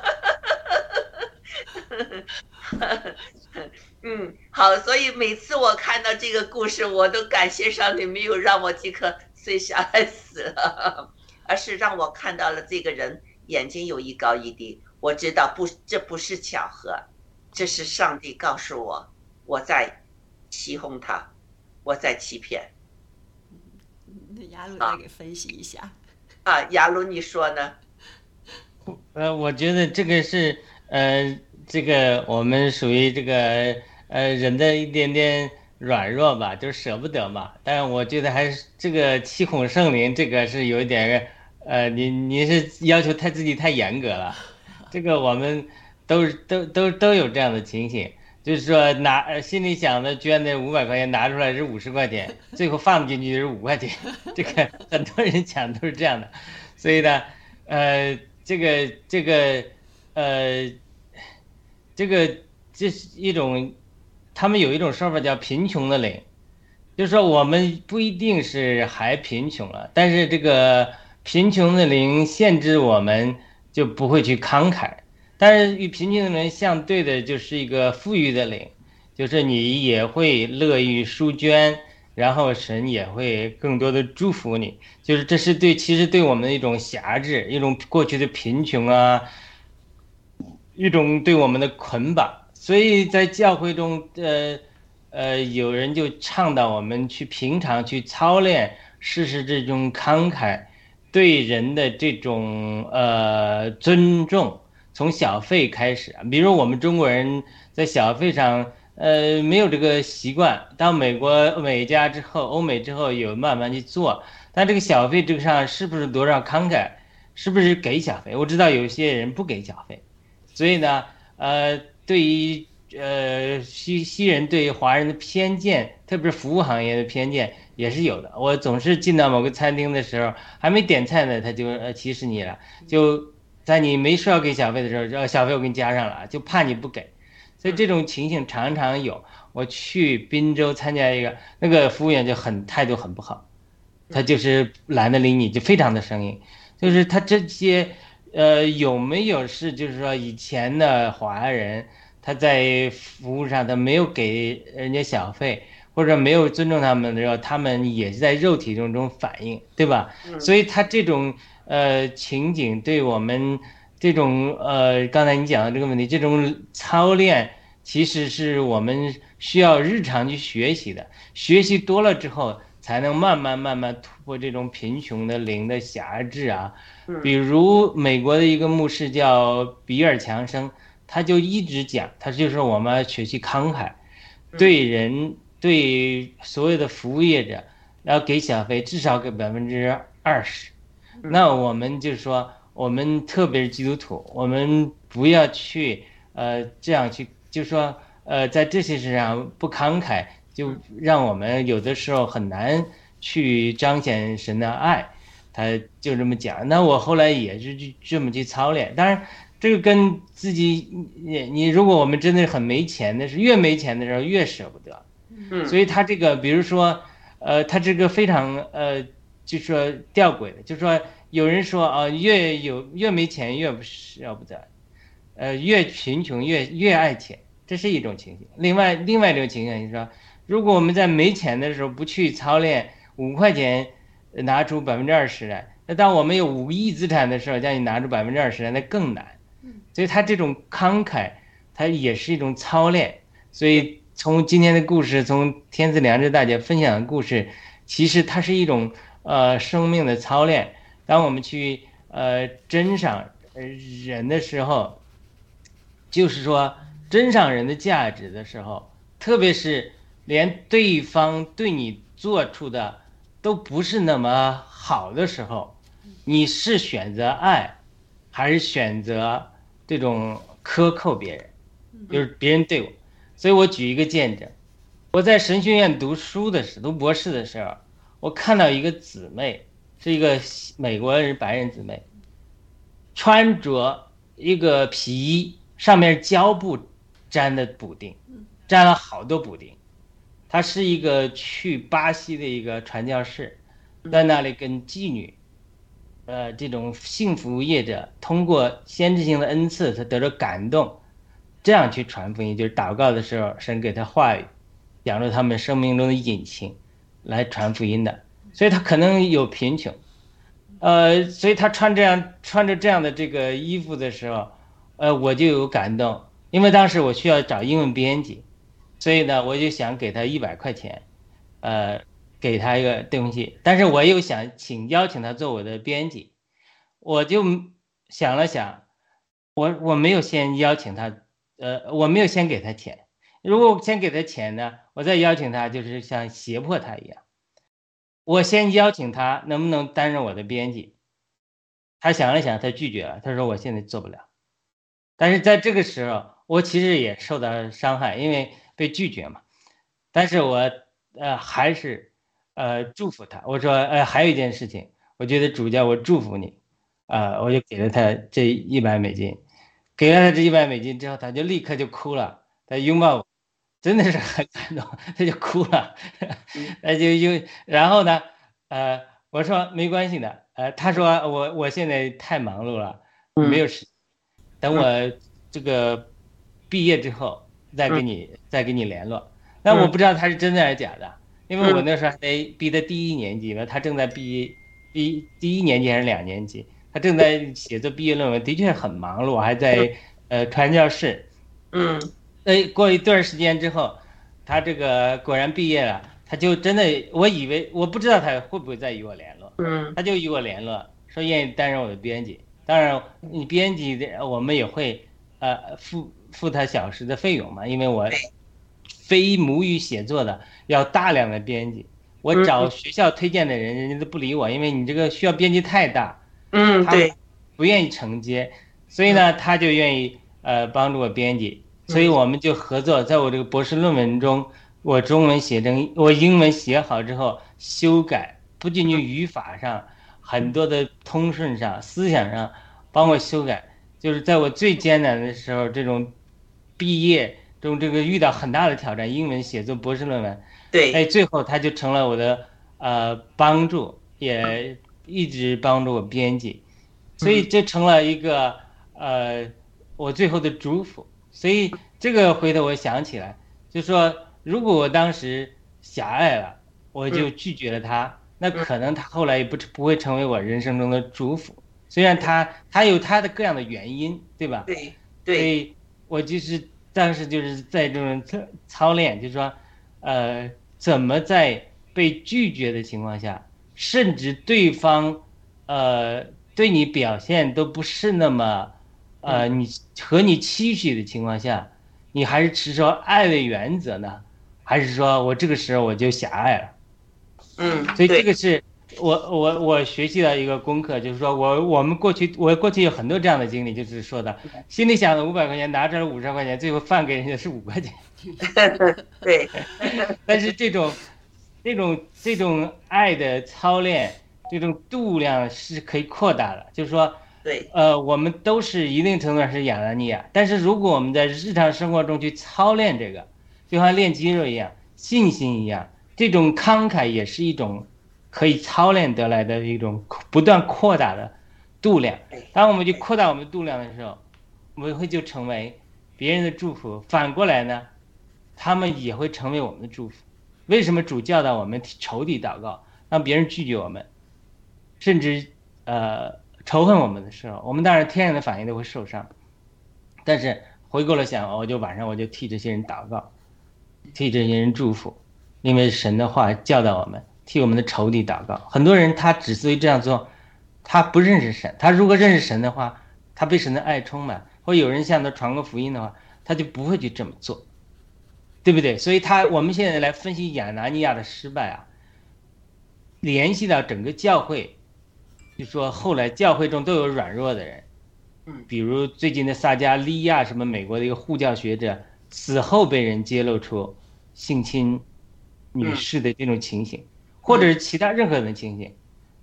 嗯，好，所以每次我看到这个故事，我都感谢上帝没有让我即刻睡下来死了，而是让我看到了这个人眼睛有一高一低。我知道不，这不是巧合，这是上帝告诉我，我在欺哄他，我在欺骗。那雅鲁再给分析一下。啊，雅鲁，你说呢？呃，我觉得这个是呃，这个我们属于这个呃人的一点点软弱吧，就是舍不得嘛。但是我觉得还是这个七孔圣灵，这个是有一点呃，你你是要求太自己太严格了。这个我们都都都都有这样的情形，就是说拿心里想的捐那五百块钱拿出来是五十块钱，最后放进去是五块钱。这个很多人讲都是这样的，所以呢，呃。这个这个，呃，这个这是一种，他们有一种说法叫贫穷的零，就是说我们不一定是还贫穷了，但是这个贫穷的零限制我们就不会去慷慨，但是与贫穷的人相对的就是一个富裕的灵，就是你也会乐于书捐。然后神也会更多的祝福你，就是这是对，其实对我们的一种辖制，一种过去的贫穷啊，一种对我们的捆绑。所以在教会中，呃，呃，有人就倡导我们去平常去操练，试试这种慷慨，对人的这种呃尊重，从小费开始啊。比如我们中国人在小费上。呃，没有这个习惯。到美国、美加之后，欧美之后有慢慢去做。但这个小费这个上是不是多少慷慨？是不是给小费？我知道有些人不给小费，所以呢，呃，对于呃西西人对于华人的偏见，特别是服务行业的偏见也是有的。我总是进到某个餐厅的时候，还没点菜呢，他就呃歧视你了，就在你没说要给小费的时候，呃小费我给你加上了，就怕你不给。所以这种情形常常有。我去滨州参加一个，那个服务员就很态度很不好，他就是懒得理你，就非常的生硬。就是他这些，呃，有没有是就是说以前的华人他在服务上他没有给人家小费，或者没有尊重他们的时候，他们也是在肉体中中反应，对吧？所以他这种呃情景对我们。这种呃，刚才你讲的这个问题，这种操练其实是我们需要日常去学习的。学习多了之后，才能慢慢慢慢突破这种贫穷的灵的辖制啊。比如美国的一个牧师叫比尔强生，他就一直讲，他就是我们学习慷慨，对人对所有的服务业者要给小费，至少给百分之二十。那我们就是说。我们特别是基督徒，我们不要去呃这样去，就是说呃在这些事上不慷慨，就让我们有的时候很难去彰显神的爱。他就这么讲。那我后来也是去这么去操练。当然，这个跟自己你你如果我们真的是很没钱的时候越没钱的时候越舍不得。嗯。所以他这个比如说呃他这个非常呃就说吊诡的，就说。有人说啊，越有越没钱越不舍不得，呃，越贫穷越越爱钱，这是一种情形。另外，另外一种情形就是说，如果我们在没钱的时候不去操练，五块钱拿出百分之二十来，那当我们有五亿资产的时候，叫你拿出百分之二十来，那更难。所以他这种慷慨，他也是一种操练。所以从今天的故事，从天赐良知大姐分享的故事，其实它是一种呃生命的操练。当我们去呃珍赏人的时候，就是说珍赏人的价值的时候，特别是连对方对你做出的都不是那么好的时候，你是选择爱，还是选择这种克扣别人？就是别人对我，所以我举一个见证，我在神学院读书的时候，读博士的时候，我看到一个姊妹，是一个美国人白人姊妹，穿着一个皮衣，上面胶布粘的补丁，粘了好多补丁。她是一个去巴西的一个传教士，在那里跟妓女，呃，这种幸福业者通过先知性的恩赐，他得到感动，这样去传福音，就是祷告的时候，神给他话语，讲述他们生命中的隐情，来传福音的。所以他可能有贫穷，呃，所以他穿这样穿着这样的这个衣服的时候，呃，我就有感动，因为当时我需要找英文编辑，所以呢，我就想给他一百块钱，呃，给他一个东西，但是我又想请邀请他做我的编辑，我就想了想，我我没有先邀请他，呃，我没有先给他钱，如果我先给他钱呢，我再邀请他就是像胁迫他一样。我先邀请他，能不能担任我的编辑？他想了想，他拒绝了。他说：“我现在做不了。”但是在这个时候，我其实也受到伤害，因为被拒绝嘛。但是我呃还是呃祝福他。我说：“呃，还有一件事情，我觉得主教，我祝福你。”啊，我就给了他这一百美金。给了他这一百美金之后，他就立刻就哭了，他拥抱我。真的是很感动，他就哭了，他就又然后呢，呃，我说没关系的，呃，他说我我现在太忙碌了，没有时，等我这个毕业之后再跟你再跟你联络。但我不知道他是真的还是假的，因为我那时候还在毕的第一年级嘛，他正在毕毕第一年级还是两年级，他正在写作毕业论文，的确很忙碌，还在呃传教士，嗯。呃，过一段时间之后，他这个果然毕业了，他就真的，我以为我不知道他会不会再与我联络，嗯，他就与我联络，说愿意担任我的编辑。当然，你编辑的我们也会，呃，付付他小时的费用嘛，因为我非母语写作的要大量的编辑，我找学校推荐的人，人家都不理我，因为你这个需要编辑太大，嗯，对，不愿意承接，所以呢，他就愿意呃帮助我编辑。所以我们就合作，在我这个博士论文中，我中文写成，我英文写好之后修改，不仅仅语法上，很多的通顺上、思想上，帮我修改。就是在我最艰难的时候，这种毕业中这个遇到很大的挑战，英文写作博士论文，对，哎，最后他就成了我的呃帮助，也一直帮助我编辑，所以这成了一个呃我最后的祝福。所以这个回头我想起来，就说如果我当时狭隘了，我就拒绝了他，那可能他后来也不不会成为我人生中的祝福。虽然他他有他的各样的原因，对吧？对对。所以我就是当时就是在这种操操练，就是说，呃，怎么在被拒绝的情况下，甚至对方，呃，对你表现都不是那么。呃，你和你期许的情况下，你还是持守爱的原则呢，还是说我这个时候我就狭隘了？嗯，所以这个是我我我学习的一个功课，就是说我我们过去我过去有很多这样的经历，就是说的，心里想的五百块钱，拿出来五十块钱，最后饭给人家是五块钱。对，但是这种这种这种爱的操练，这种度量是可以扩大的，就是说。对，呃，我们都是一定程度上是亚拿尼亚，但是如果我们在日常生活中去操练这个，就像练肌肉一样，信心一样，这种慷慨也是一种可以操练得来的一种不断扩大的度量。当我们去扩大我们度量的时候，我们会就成为别人的祝福。反过来呢，他们也会成为我们的祝福。为什么主教导我们仇敌祷告，让别人拒绝我们，甚至呃。仇恨我们的时候，我们当然天然的反应都会受伤。但是回过来想，我就晚上我就替这些人祷告，替这些人祝福，因为神的话教导我们替我们的仇敌祷告。很多人他之所以这样做，他不认识神。他如果认识神的话，他被神的爱充满，或有人向他传过福音的话，他就不会去这么做，对不对？所以他我们现在来分析亚拿尼亚的失败啊，联系到整个教会。就说后来教会中都有软弱的人，嗯，比如最近的萨加利亚，什么美国的一个护教学者，死后被人揭露出性侵女士的这种情形。或者是其他任何的情形，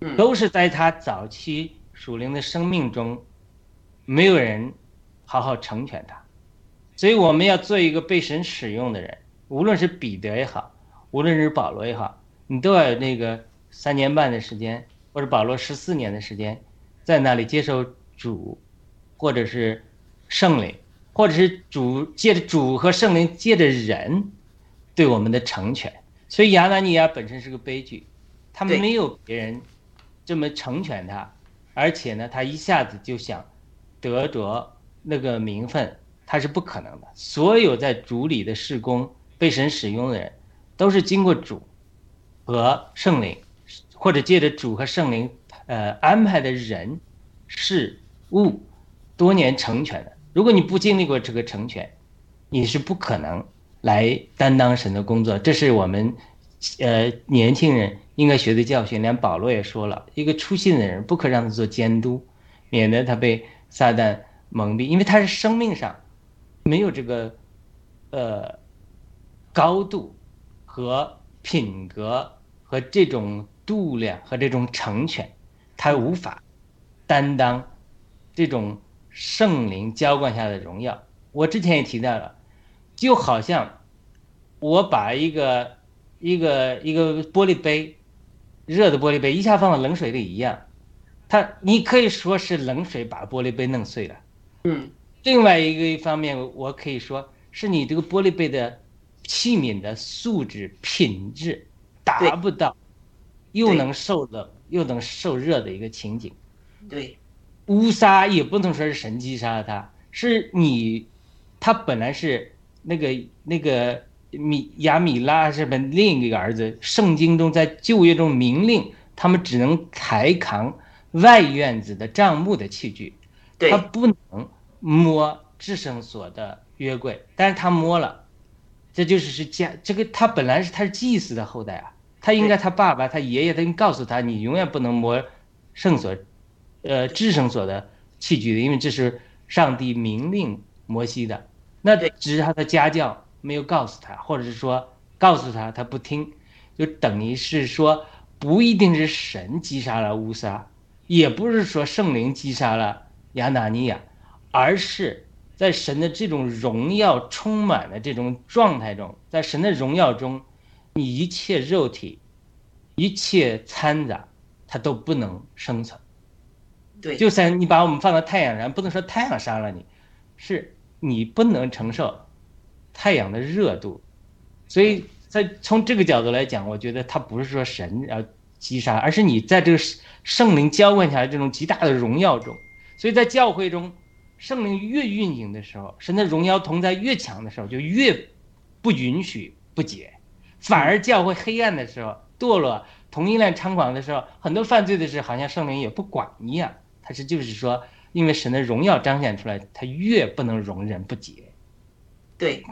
嗯。都是在他早期属灵的生命中，没有人好好成全他，所以我们要做一个被神使用的人，无论是彼得也好，无论是保罗也好，你都要有那个三年半的时间，或者保罗十四年的时间，在那里接受主，或者是圣灵，或者是主借着主和圣灵借着人对我们的成全。所以亚拿尼亚本身是个悲剧，他对没有别人这么成全他，而且呢，他一下子就想得着那个名分，他是不可能的。所有在主里的事工被神使用的人，都是经过主和圣灵，或者借着主和圣灵呃安排的人事物多年成全的。如果你不经历过这个成全，你是不可能来担当神的工作。这是我们呃年轻人应该学的教训。连保罗也说了，一个出信的人不可让他做监督，免得他被撒旦蒙蔽，因为他是生命上没有这个呃高度和品格和这种度量和这种成全，他无法担当这种圣灵浇灌下的荣耀。我之前也提到了，就好像我把一个一个一个玻璃杯，热的玻璃杯一下放到冷水里一样，它你可以说是冷水把玻璃杯弄碎了。嗯，另外一个一方面，我可以说是你这个玻璃杯的器皿的素质品质达不到，又能受冷又能受热的一个情景。对，乌沙也不能说是神击杀他，是你，他本来是那个那个米亚米拉是本另一个儿子，圣经中在旧约中明令他们只能抬扛外院子的帐幕的器具，对。他不能摸至圣所的约柜，但是他摸了，这就是是家这个他本来是他是祭司的后代啊，他应该他爸爸他爷爷他应告诉他你永远不能摸圣所，呃至圣所的器具的，因为这是上帝明令摩西的，那只是他的家教没有告诉他，或者是说告诉他他不听，就等于是说不一定是神击杀了乌撒，也不是说圣灵击杀了亚纳尼亚，而是在神的这种荣耀充满的这种状态中，在神的荣耀中，你一切肉体、一切掺杂，它都不能生存。对，就算你把我们放到太阳上，不能说太阳杀了你，是你不能承受太阳的热度，所以在从这个角度来讲，我觉得它不是说神要击杀，而是你在这个圣灵浇灌下来这种极大的荣耀中，所以在教会中，圣灵越运行的时候，神的荣耀同在越强的时候，就越不允许不洁，反而教会黑暗的时候，堕落同性恋猖狂的时候，很多犯罪的事好像圣灵也不管一样，它是就是说，因为神的荣耀彰显出来，它越不能容忍不洁。对，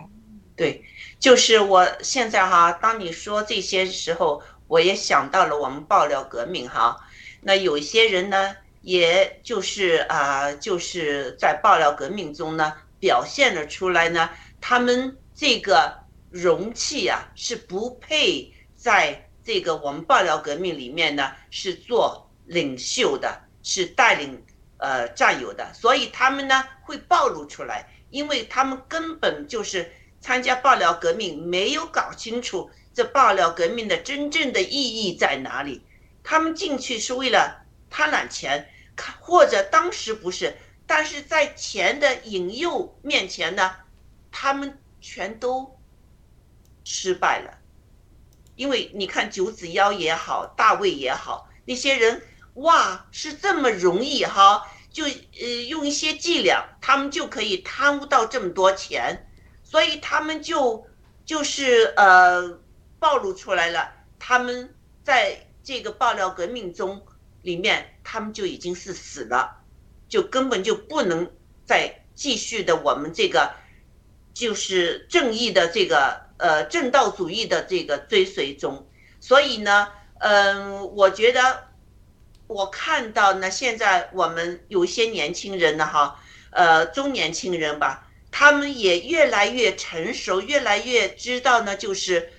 对，就是我现在哈，当你说这些时候，我也想到了我们爆料革命哈。那有些人呢，也就是啊、就是在爆料革命中呢，表现了出来呢，他们这个容器啊，是不配在这个我们爆料革命里面呢，是做领袖的，是带领呃战友的，所以他们呢会暴露出来。因为他们根本就是参加爆料革命，没有搞清楚这爆料革命的真正的意义在哪里。他们进去是为了贪婪钱，或者当时不是，但是在钱的引诱面前呢，他们全都失败了。因为你看九子妖也好，大卫也好，那些人哇是这么容易哈。就呃用一些伎俩，他们就可以贪污到这么多钱，所以他们就就是呃暴露出来了。他们在这个爆料革命中里面，他们就已经是死了，就根本就不能再继续的我们这个就是正义的这个呃正道主义的这个追随中。所以呢，嗯，我觉得。我看到呢，现在我们有些年轻人呢，哈，呃，中年轻人吧，他们也越来越成熟，越来越知道呢，就是，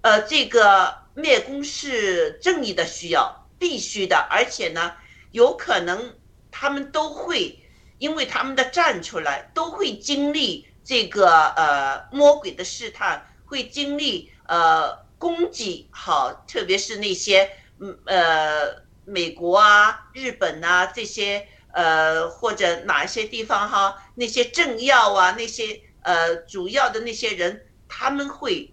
呃，这个灭公是正义的需要，必须的，而且呢，有可能他们都会，因为他们的站出来，都会经历这个呃魔鬼的试探，会经历呃攻击，好，特别是那些嗯呃美国啊、日本呐、这些呃或者哪一些地方哈，那些政要啊，那些呃主要的那些人，他们会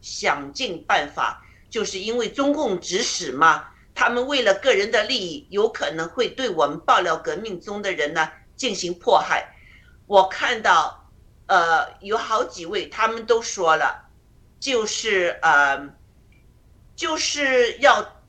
想尽办法。就是因为中共指使嘛，他们为了个人的利益，有可能会对我们爆料革命中的人呢进行迫害。我看到，呃，有好几位他们都说了，就是呃，就是要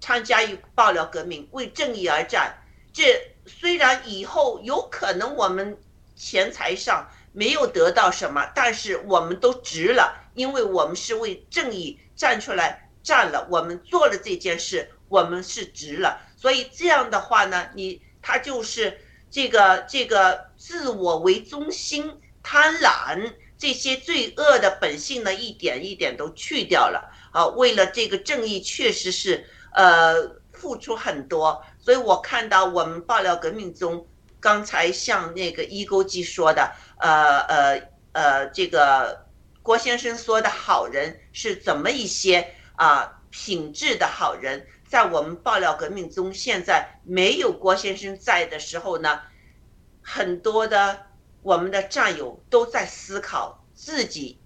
参加于爆料革命，为正义而战。这虽然以后有可能我们钱财上没有得到什么，但是我们都值了，因为我们是为正义站出来。站了，我们做了这件事，我们是值了。所以这样的话呢，你他就是这个这个自我为中心、贪婪这些罪恶的本性呢，一点一点都去掉了啊。为了这个正义，确实是呃付出很多。所以我看到我们爆料革命中，刚才像那个一钩机说的，呃呃呃，这个郭先生说的好人是怎么一些。啊，品质的好人，在我们爆料革命中，现在没有郭先生在的时候呢，很多的我们的战友都在思考自己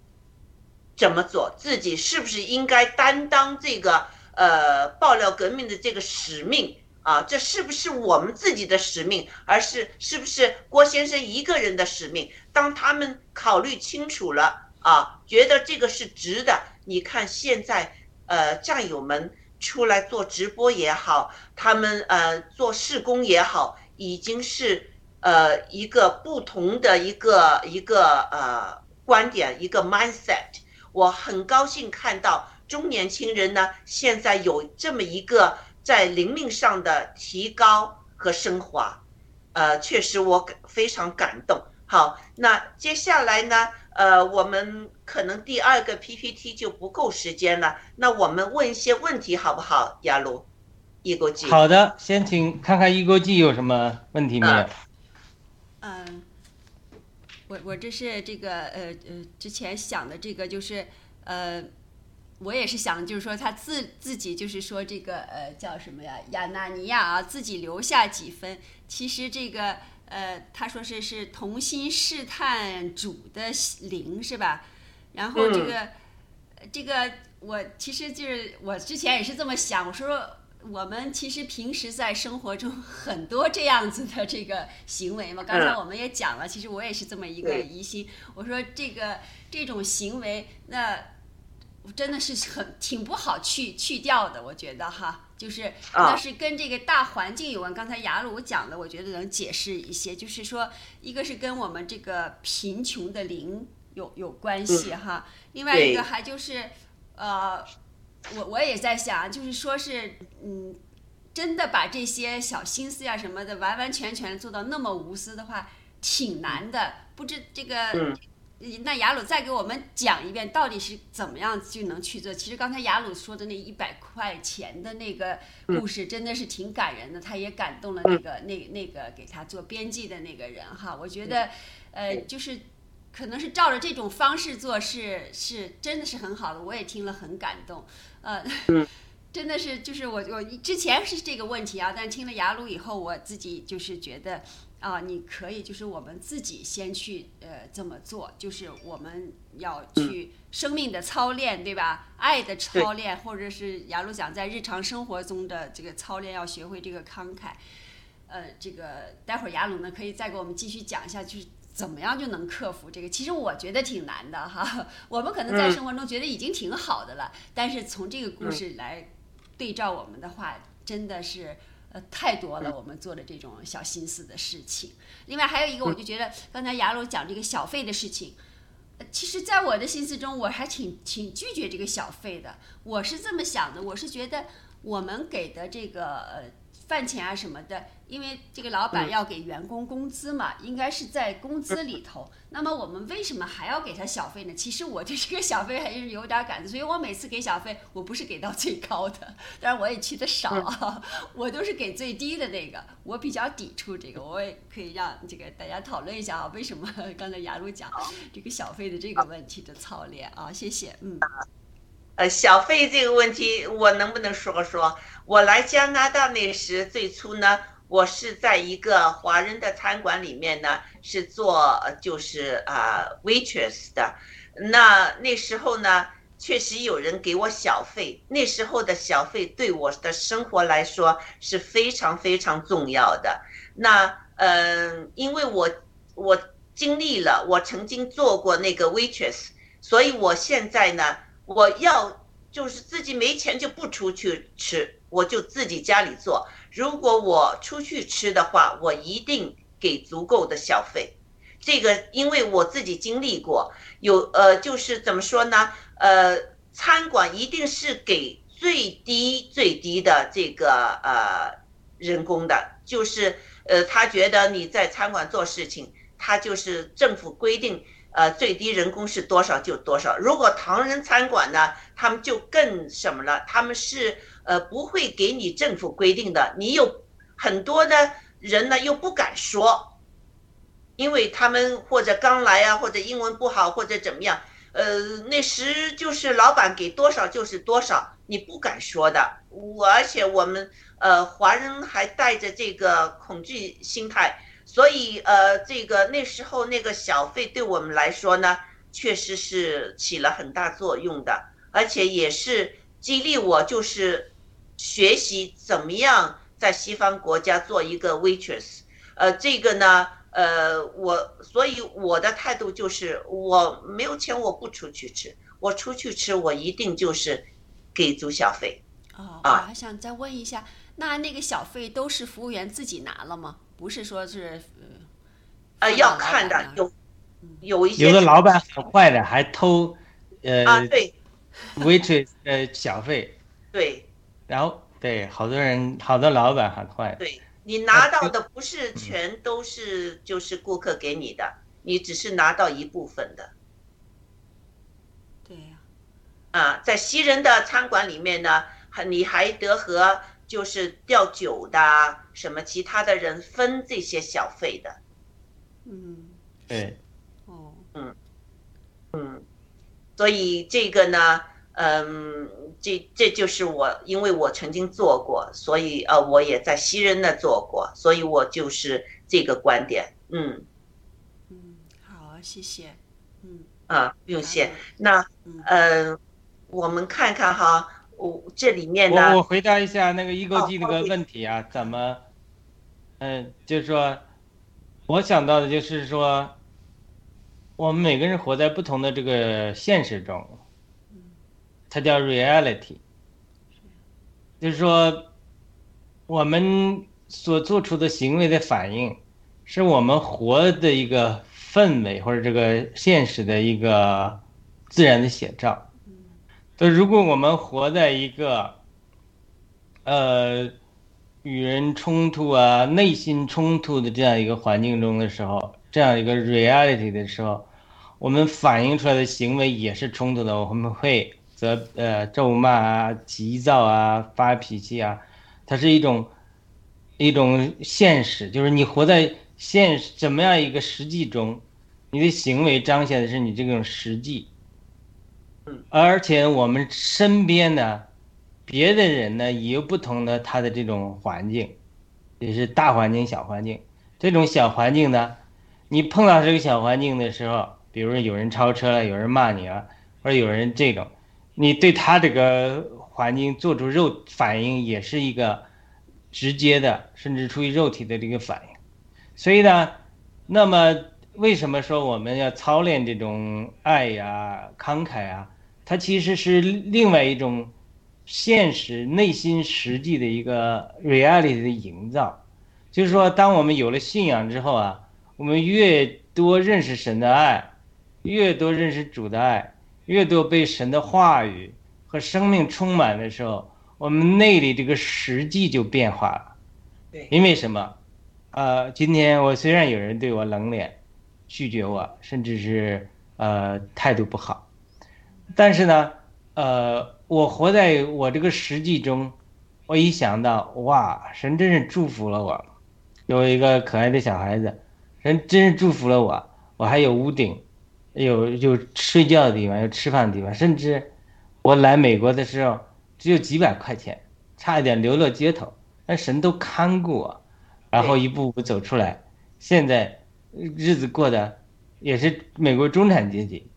怎么做，自己是不是应该担当这个呃爆料革命的这个使命啊？这是不是我们自己的使命，而是是不是郭先生一个人的使命？当他们考虑清楚了啊，觉得这个是值的，你看现在。呃，战友们出来做直播也好，他们呃做事工也好，已经是呃一个不同的一个一个呃观点，一个 mindset。我很高兴看到中年轻人呢，现在有这么一个在灵命上的提高和升华，呃，确实我非常感动。好，那接下来呢？呃，我们可能第二个 PPT 就不够时间了。那我们问一些问题好不好？亚鲁，易国际。好的，先请看看易国际有什么问题没有？嗯，我我这是这个呃呃之前想的这个就是呃，我也是想就是说他自自己就是说这个呃叫什么呀？亚纳尼亚啊，自己留下几分。其实这个。呃，他说是是同心试探主的灵是吧？然后这个这个我其实就是我之前也是这么想，我说我们其实平时在生活中很多这样子的这个行为嘛。刚才我们也讲了，其实我也是这么一个疑心。我说这个这种行为，那真的是很挺不好去去掉的，我觉得哈。就是那是跟这个大环境有关。刚才雅鲁讲的，我觉得能解释一些。就是说，一个是跟我们这个贫穷的零有有关系哈。另外一个还就是，呃，我我也在想，就是说是，嗯，真的把这些小心思呀什么的完完全全做到那么无私的话，挺难的。不知这个。那雅鲁再给我们讲一遍，到底是怎么样就能去做？其实刚才雅鲁说的那一百块钱的那个故事，真的是挺感人的，他也感动了那个那那个给他做编辑的那个人哈。我觉得，呃，就是可能是照着这种方式做，是是真的是很好的，我也听了很感动，呃，真的是就是我我之前是这个问题啊，但听了雅鲁以后，我自己就是觉得。啊，你可以就是我们自己先去呃这么做，就是我们要去生命的操练，对吧？爱的操练，或者是雅鲁讲在日常生活中的这个操练，要学会这个慷慨。呃，这个待会儿雅鲁呢可以再给我们继续讲一下，就是怎么样就能克服这个。其实我觉得挺难的哈，我们可能在生活中觉得已经挺好的了，但是从这个故事来对照我们的话，真的是。呃，太多了，我们做的这种小心思的事情。另外还有一个，我就觉得刚才雅鲁讲这个小费的事情，其实，在我的心思中，我还挺挺拒绝这个小费的。我是这么想的，我是觉得我们给的这个呃饭钱啊什么的，因为这个老板要给员工工资嘛，应该是在工资里头。那么我们为什么还要给他小费呢？其实我对这个小费还是有点感的，所以我每次给小费，我不是给到最高的，当然我也去的少啊，我都是给最低的那个。我比较抵触这个，我也可以让这个大家讨论一下啊，为什么 刚才雅茹讲这个小费的这个问题的操练啊？谢谢，嗯。呃，小费这个问题，我能不能说说？我来加拿大那时，最初呢，我是在一个华人的餐馆里面呢，是做就是啊 waitress 的。那那时候呢，确实有人给我小费。那时候的小费对我的生活来说是非常非常重要的。那嗯，因为我我经历了，我曾经做过那个 waitress，所以我现在呢。我要就是自己没钱就不出去吃，我就自己家里做。如果我出去吃的话，我一定给足够的小费。这个因为我自己经历过，有呃，就是怎么说呢？呃，餐馆一定是给最低最低的这个呃人工的，就是呃，他觉得你在餐馆做事情，他就是政府规定。呃，最低人工是多少就多少。如果唐人餐馆呢，他们就更什么了？他们是呃不会给你政府规定的，你有很多的人呢又不敢说，因为他们或者刚来啊，或者英文不好，或者怎么样。呃，那时就是老板给多少就是多少，你不敢说的。我而且我们呃华人还带着这个恐惧心态。所以，呃，这个那时候那个小费对我们来说呢，确实是起了很大作用的，而且也是激励我，就是学习怎么样在西方国家做一个 waitress。呃，这个呢，呃，我所以我的态度就是，我没有钱我不出去吃，我出去吃我一定就是给足小费。哦，我还想再问一下，那那个小费都是服务员自己拿了吗？不是说是，呃，要看的有，有一些有的老板很坏的，还偷，呃，啊对，waitress 呃小费，对，然后对，好多人好多老板很坏，对你拿到的不是全都是就是顾客给你的，你只是拿到一部分的，对呀，啊，在西人的餐馆里面呢，还你还得和。就是吊酒的，什么其他的人分这些小费的，嗯，对，哦，嗯，嗯，所以这个呢，嗯，这这就是我，因为我曾经做过，所以呃，我也在西人那做过，所以我就是这个观点，嗯，嗯，好，谢谢，嗯，啊，不用谢，那，嗯，我们看看哈。我这里面呢，我我回答一下那个一勾记那个问题啊，怎么，嗯，就是说，我想到的就是说，我们每个人活在不同的这个现实中，它叫 reality，就是说，我们所做出的行为的反应，是我们活的一个氛围或者这个现实的一个自然的写照。就如果我们活在一个，呃，与人冲突啊、内心冲突的这样一个环境中的时候，这样一个 reality 的时候，我们反映出来的行为也是冲突的。我们会责呃咒骂啊、急躁啊、发脾气啊，它是一种一种现实，就是你活在现实怎么样一个实际中，你的行为彰显的是你这种实际。而且我们身边呢，别的人呢也有不同的他的这种环境，也是大环境、小环境。这种小环境呢，你碰到这个小环境的时候，比如说有人超车了，有人骂你了，或者有人这种，你对他这个环境做出肉反应，也是一个直接的，甚至出于肉体的这个反应。所以呢，那么为什么说我们要操练这种爱呀、慷慨啊？它其实是另外一种现实、内心实际的一个 reality 的营造，就是说，当我们有了信仰之后啊，我们越多认识神的爱，越多认识主的爱，越多被神的话语和生命充满的时候，我们内里这个实际就变化了。对，因为什么？呃，今天我虽然有人对我冷脸，拒绝我，甚至是呃态度不好，但是呢，呃，我活在我这个实际中，我一想到哇，神真是祝福了我，有一个可爱的小孩子，神真是祝福了我，我还有屋顶，有有睡觉的地方，有吃饭的地方，甚至我来美国的时候只有几百块钱，差一点流落街头，但神都看顾我。然后一步步走出来，现在日子过得也是美国中产阶级，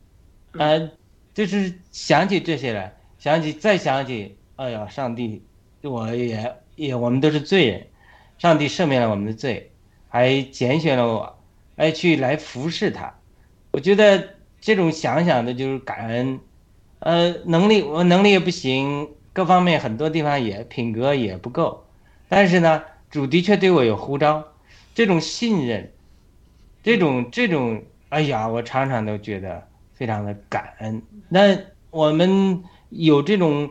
呃，就是想起这些来，想起再想起，哎呀，上帝，我也也我们都是罪人，上帝赦免了我们的罪，还拣选了我，来去来服侍他，我觉得这种想想的就是感恩，呃，能力我能力也不行，各方面很多地方也品格也不够，但是呢。主的确对我有呼召，这种信任，这种这种，哎呀，我常常都觉得非常的感恩。那我们有这种，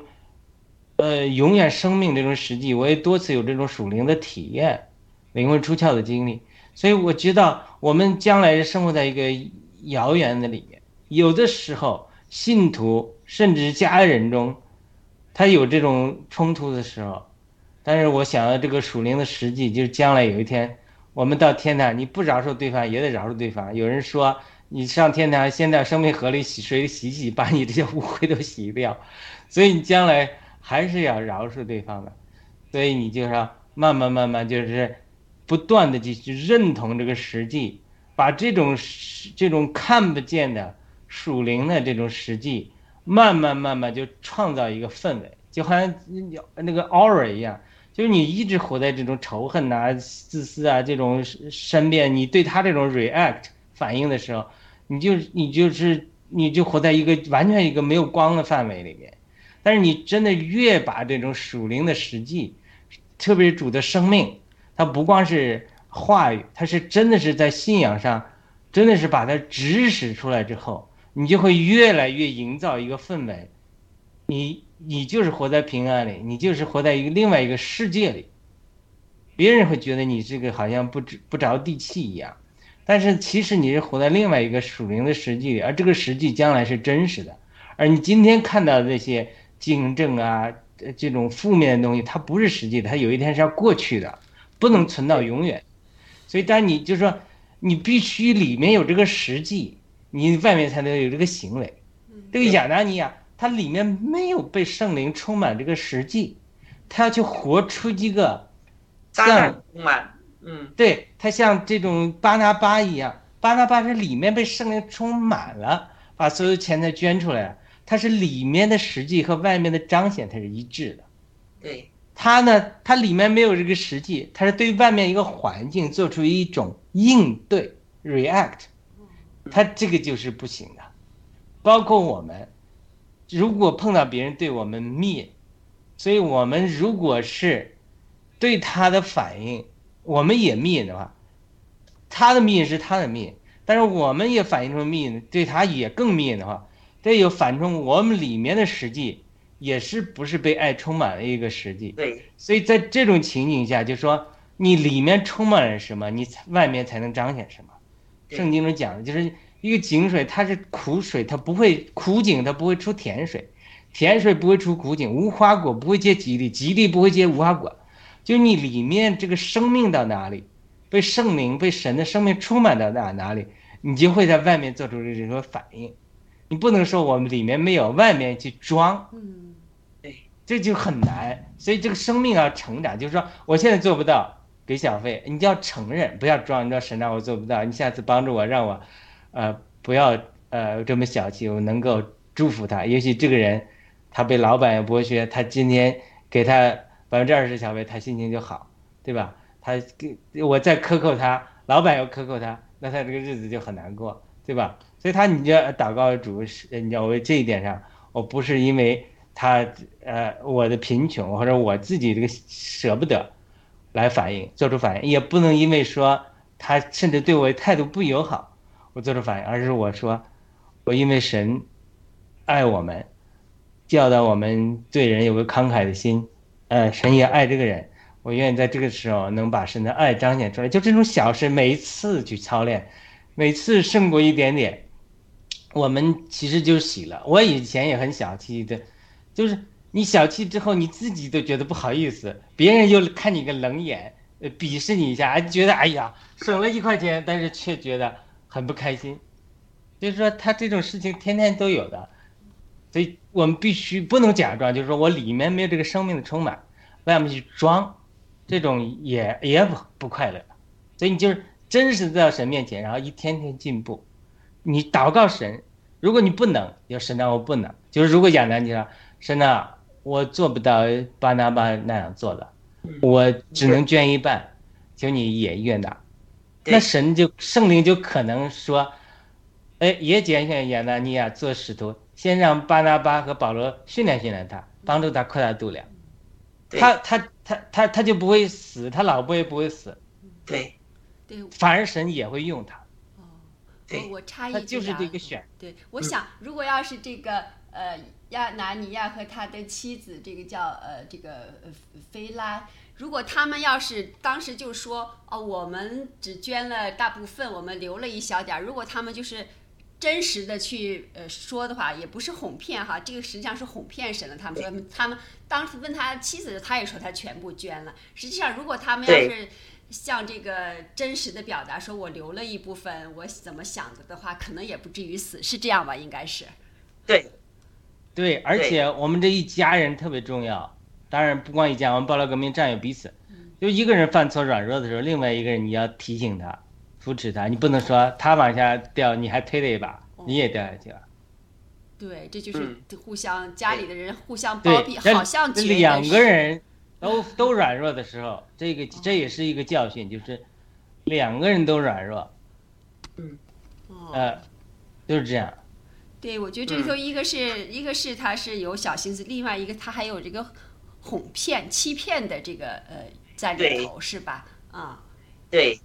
呃，永远生命这种实际，我也多次有这种属灵的体验，灵魂出窍的经历。所以我知道，我们将来生活在一个遥远的里面，有的时候，信徒甚至家人中，他有这种冲突的时候。但是我想到这个属灵的实际，就是将来有一天，我们到天堂，你不饶恕对方也得饶恕对方。有人说，你上天堂，先在生命河里洗水洗洗，把你这些污秽都洗掉，所以你将来还是要饶恕对方的。所以你就说，慢慢慢慢，就是不断的去去认同这个实际，把这种这种看不见的属灵的这种实际，慢慢慢慢就创造一个氛围，就好像那个 aura 一样。就是你一直活在这种仇恨呐、自私啊这种身边，你对他这种 react 反应的时候，你就你就是你就活在一个完全一个没有光的范围里面。但是你真的越把这种属灵的实际，特别是主的生命，它不光是话语，它是真的是在信仰上，真的是把它指使出来之后，你就会越来越营造一个氛围，你。你就是活在平安里，你就是活在一个另外一个世界里，别人会觉得你这个好像不不着地气一样，但是其实你是活在另外一个属灵的实际里，而这个实际将来是真实的，而你今天看到的这些竞争啊，这种负面的东西，它不是实际的，它有一天是要过去的，不能存到永远，所以当你就是说你必须里面有这个实际，你外面才能有这个行为，这个亚拿尼亚。他里面没有被圣灵充满这个实际，他要去活出一个像充满，嗯，对他像这种巴拿巴一样，巴拿巴是里面被圣灵充满了，把所有钱财捐出来了，他是里面的实际和外面的彰显，它是一致的。对他呢，他里面没有这个实际，他是对外面一个环境做出一种应对 react，他这个就是不行的，包括我们。如果碰到别人对我们灭，所以我们如果是对他的反应，我们也灭的话，他的灭是他的灭，但是我们也反映出灭，对他也更灭的话，这有反出我们里面的实际也是不是被爱充满了一个实际。对，所以在这种情景下，就说你里面充满了什么，你外面才能彰显什么。圣经中讲的就是。一个井水，它是苦水，它不会苦井，它不会出甜水，甜水不会出苦井，无花果不会结吉利，吉利不会结无花果。就你里面这个生命到哪里，被圣灵、被神的生命充满到哪哪里，你就会在外面做出这种反应。你不能说我们里面没有，外面去装。嗯，对，这就很难。所以这个生命要成长，就是说我现在做不到给小费，你就要承认，不要装。你说神啊，我做不到，你下次帮助我，让我。呃，不要呃这么小气，我能够祝福他。也许这个人，他被老板剥削，他今天给他百分之二十小费，他心情就好，对吧？他给我再克扣他，老板又克扣他，那他这个日子就很难过，对吧？所以他你就祷告主，你要为这一点上，我不是因为他呃我的贫穷或者我自己这个舍不得来反应，做出反应，也不能因为说他甚至对我态度不友好。我做出反应，而是我说，我因为神爱我们，教导我们对人有个慷慨的心，呃，神也爱这个人，我愿意在这个时候能把神的爱彰显出来。就这种小事，每一次去操练，每次胜过一点点，我们其实就喜了。我以前也很小气的，就是你小气之后，你自己都觉得不好意思，别人又看你个冷眼，呃，鄙视你一下，还觉得哎呀省了一块钱，但是却觉得很不开心。就是说，他这种事情天天都有的，所以我们必须不能假装，就是说我里面没有这个生命的充满，外面去装，这种也也不不快乐。所以你就是真实在神面前，然后一天天进步。你祷告神，如果你不能，就神啊，我不能。就是如果亚南你说神啊，我做不到巴拿巴那样做的，我只能捐一半，求你也悦纳。那神就圣灵就可能说，哎，也拣选亚拿尼亚做使徒，先让巴拿巴和保罗训练训练他，帮助他扩大度量。他他他他他就不会死，他老婆也不会死。对，对，反而神也会用他。哦我我插一句啊，他就是这个选。对，我想如果要是这个呃亚拿尼亚和他的妻子，这个叫呃这个呃菲拉，如果他们要是当时就说哦，我们只捐了大部分，我们留了一小点儿，如果他们就是真实的去呃说的话，也不是哄骗哈，这个实际上是哄骗神了。他们说他们当时问他妻子，他也说他全部捐了。实际上，如果他们要是像这个真实的表达，说我留了一部分，我怎么想的的话，可能也不至于死，是这样吧？应该是。对，对，而且我们这一家人特别重要。当然，不光一家，我们暴乱革命战友彼此。就一个人犯错软弱的时候，另外一个人你要提醒他、扶持他，你不能说他往下掉，你还推了一把，你也掉下去了。对，这就是互相家里的人互相包庇，好像两个人。都都软弱的时候，这个这也是一个教训，就是两个人都软弱，嗯，呃，就是这样。对，我觉得这里头一个是一个是他是有小心思，另外一个他还有这个哄骗、欺骗的这个呃在里头，是吧？啊，对，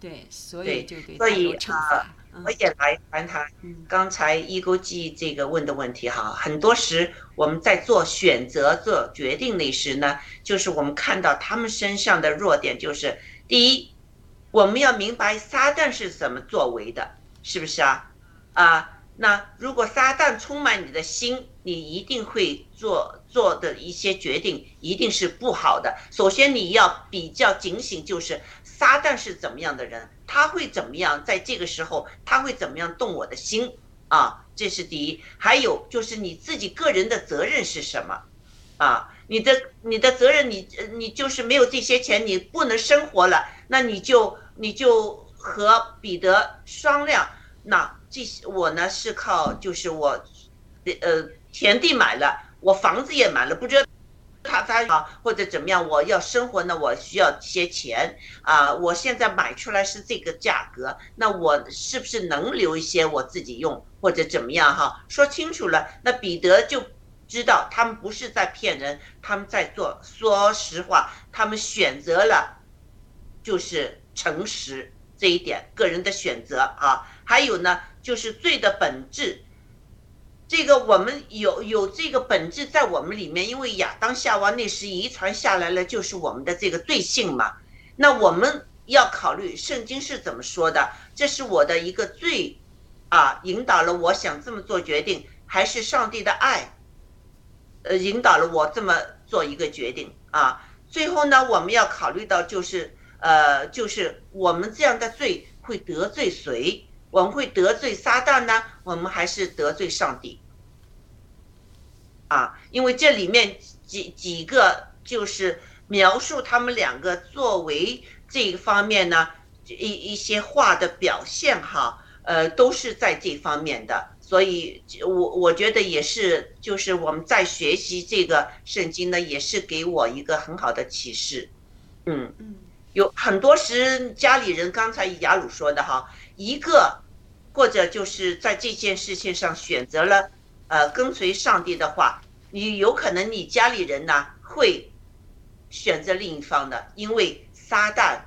对，所以就对所以有惩罚。我也来谈谈刚才一钩记这个问的问题哈。很多时我们在做选择、做决定那时呢，就是我们看到他们身上的弱点，就是第一，我们要明白撒旦是怎么作为的，是不是啊？啊，那如果撒旦充满你的心，你一定会做做的一些决定一定是不好的。首先你要比较警醒，就是撒旦是怎么样的人。他会怎么样？在这个时候，他会怎么样动我的心啊？这是第一。还有就是你自己个人的责任是什么？啊，你的你的责任，你你就是没有这些钱，你不能生活了，那你就你就和彼得商量。那这些我呢是靠就是我，呃，田地买了，我房子也买了，不知道。他他啊或者怎么样？我要生活呢，我需要些钱啊！我现在买出来是这个价格，那我是不是能留一些我自己用或者怎么样？哈，说清楚了，那彼得就知道他们不是在骗人，他们在做说实话，他们选择了就是诚实这一点，个人的选择啊。还有呢，就是罪的本质。这个我们有有这个本质在我们里面，因为亚当夏娃那时遗传下来了，就是我们的这个罪性嘛。那我们要考虑圣经是怎么说的，这是我的一个罪，啊，引导了我想这么做决定，还是上帝的爱，呃，引导了我这么做一个决定啊。最后呢，我们要考虑到就是呃，就是我们这样的罪会得罪谁？我们会得罪撒旦呢？我们还是得罪上帝？啊，因为这里面几几个就是描述他们两个作为这一方面呢，一一些话的表现哈，呃，都是在这方面的。所以，我我觉得也是，就是我们在学习这个圣经呢，也是给我一个很好的启示。嗯嗯，有很多时家里人刚才雅鲁说的哈。一个，或者就是在这件事情上选择了，呃，跟随上帝的话，你有可能你家里人呢会选择另一方的，因为撒旦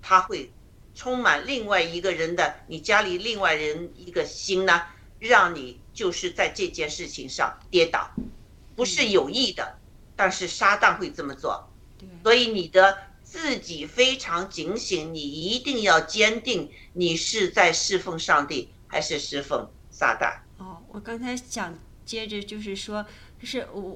他会充满另外一个人的，你家里另外人一个心呢，让你就是在这件事情上跌倒，不是有意的，但是撒旦会这么做，所以你的自己非常警醒，你一定要坚定，你是在侍奉上帝还是侍奉撒旦？哦，我刚才想接着就是说，就是我。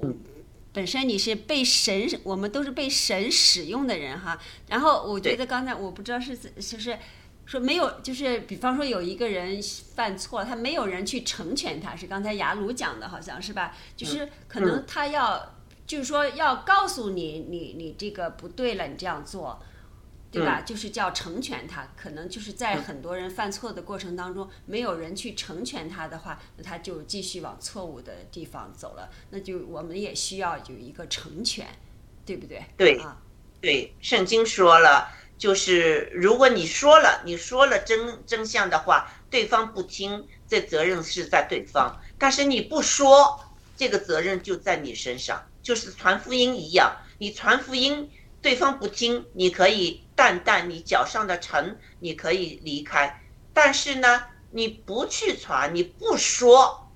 本身你是被神，我们都是被神使用的人哈。然后我觉得刚才我不知道是就是说没有，就是比方说有一个人犯错，他没有人去成全他，是刚才雅鲁讲的，好像是吧？就是可能他要，就是说要告诉你，你你这个不对了，你这样做。对吧？就是叫成全他，可能就是在很多人犯错的过程当中，没有人去成全他的话，那他就继续往错误的地方走了。那就我们也需要有一个成全，对不对？对啊，对，圣经说了，就是如果你说了，你说了真真相的话，对方不听，这责任是在对方；但是你不说，这个责任就在你身上，就是传福音一样，你传福音。对方不听，你可以淡淡你脚上的尘，你可以离开。但是呢，你不去传，你不说，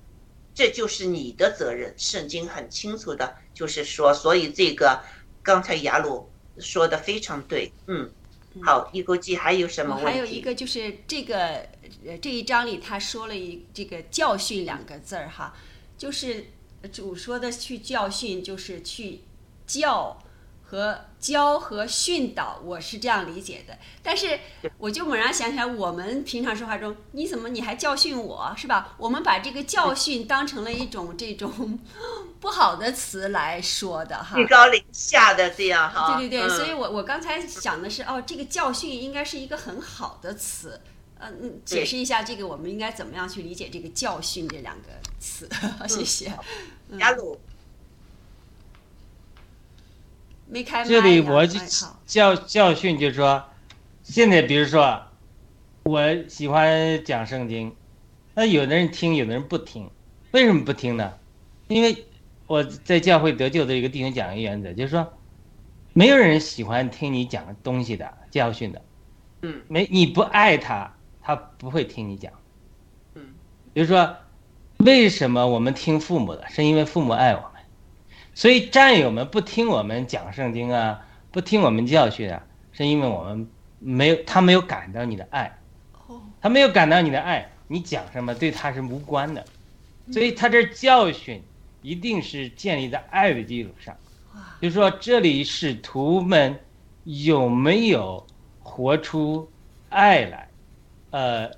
这就是你的责任。圣经很清楚的，就是说，所以这个刚才雅鲁说的非常对。嗯，好，一估计还有什么问题？还有一个就是这个呃这一章里他说了一这个教训两个字儿哈，就是主说的去教训，就是去教。和教和训导，我是这样理解的。但是我就猛然想起来，我们平常说话中，你怎么你还教训我，是吧？我们把这个教训当成了一种这种 不好的词来说的哈。居高临下的这样哈。对对对，所以我我刚才想的是，哦，这个教训应该是一个很好的词。嗯嗯，解释一下这个，我们应该怎么样去理解这个教训这两个词？谢谢。雅鲁。这里我就教教训，就是说，现在比如说，我喜欢讲圣经，那有的人听，有的人不听，为什么不听呢？因为我在教会得救的一个弟兄讲一个原则，就是说，没有人喜欢听你讲东西的教训的，嗯，没你不爱他，他不会听你讲，嗯，比如说，为什么我们听父母的，是因为父母爱我们。所以战友们不听我们讲圣经啊，不听我们教训啊，是因为我们没有他没有感到你的爱，他没有感到你的爱，你讲什么对他是无关的，所以他这教训一定是建立在爱的基础上，就是说这里使徒们有没有活出爱来，呃，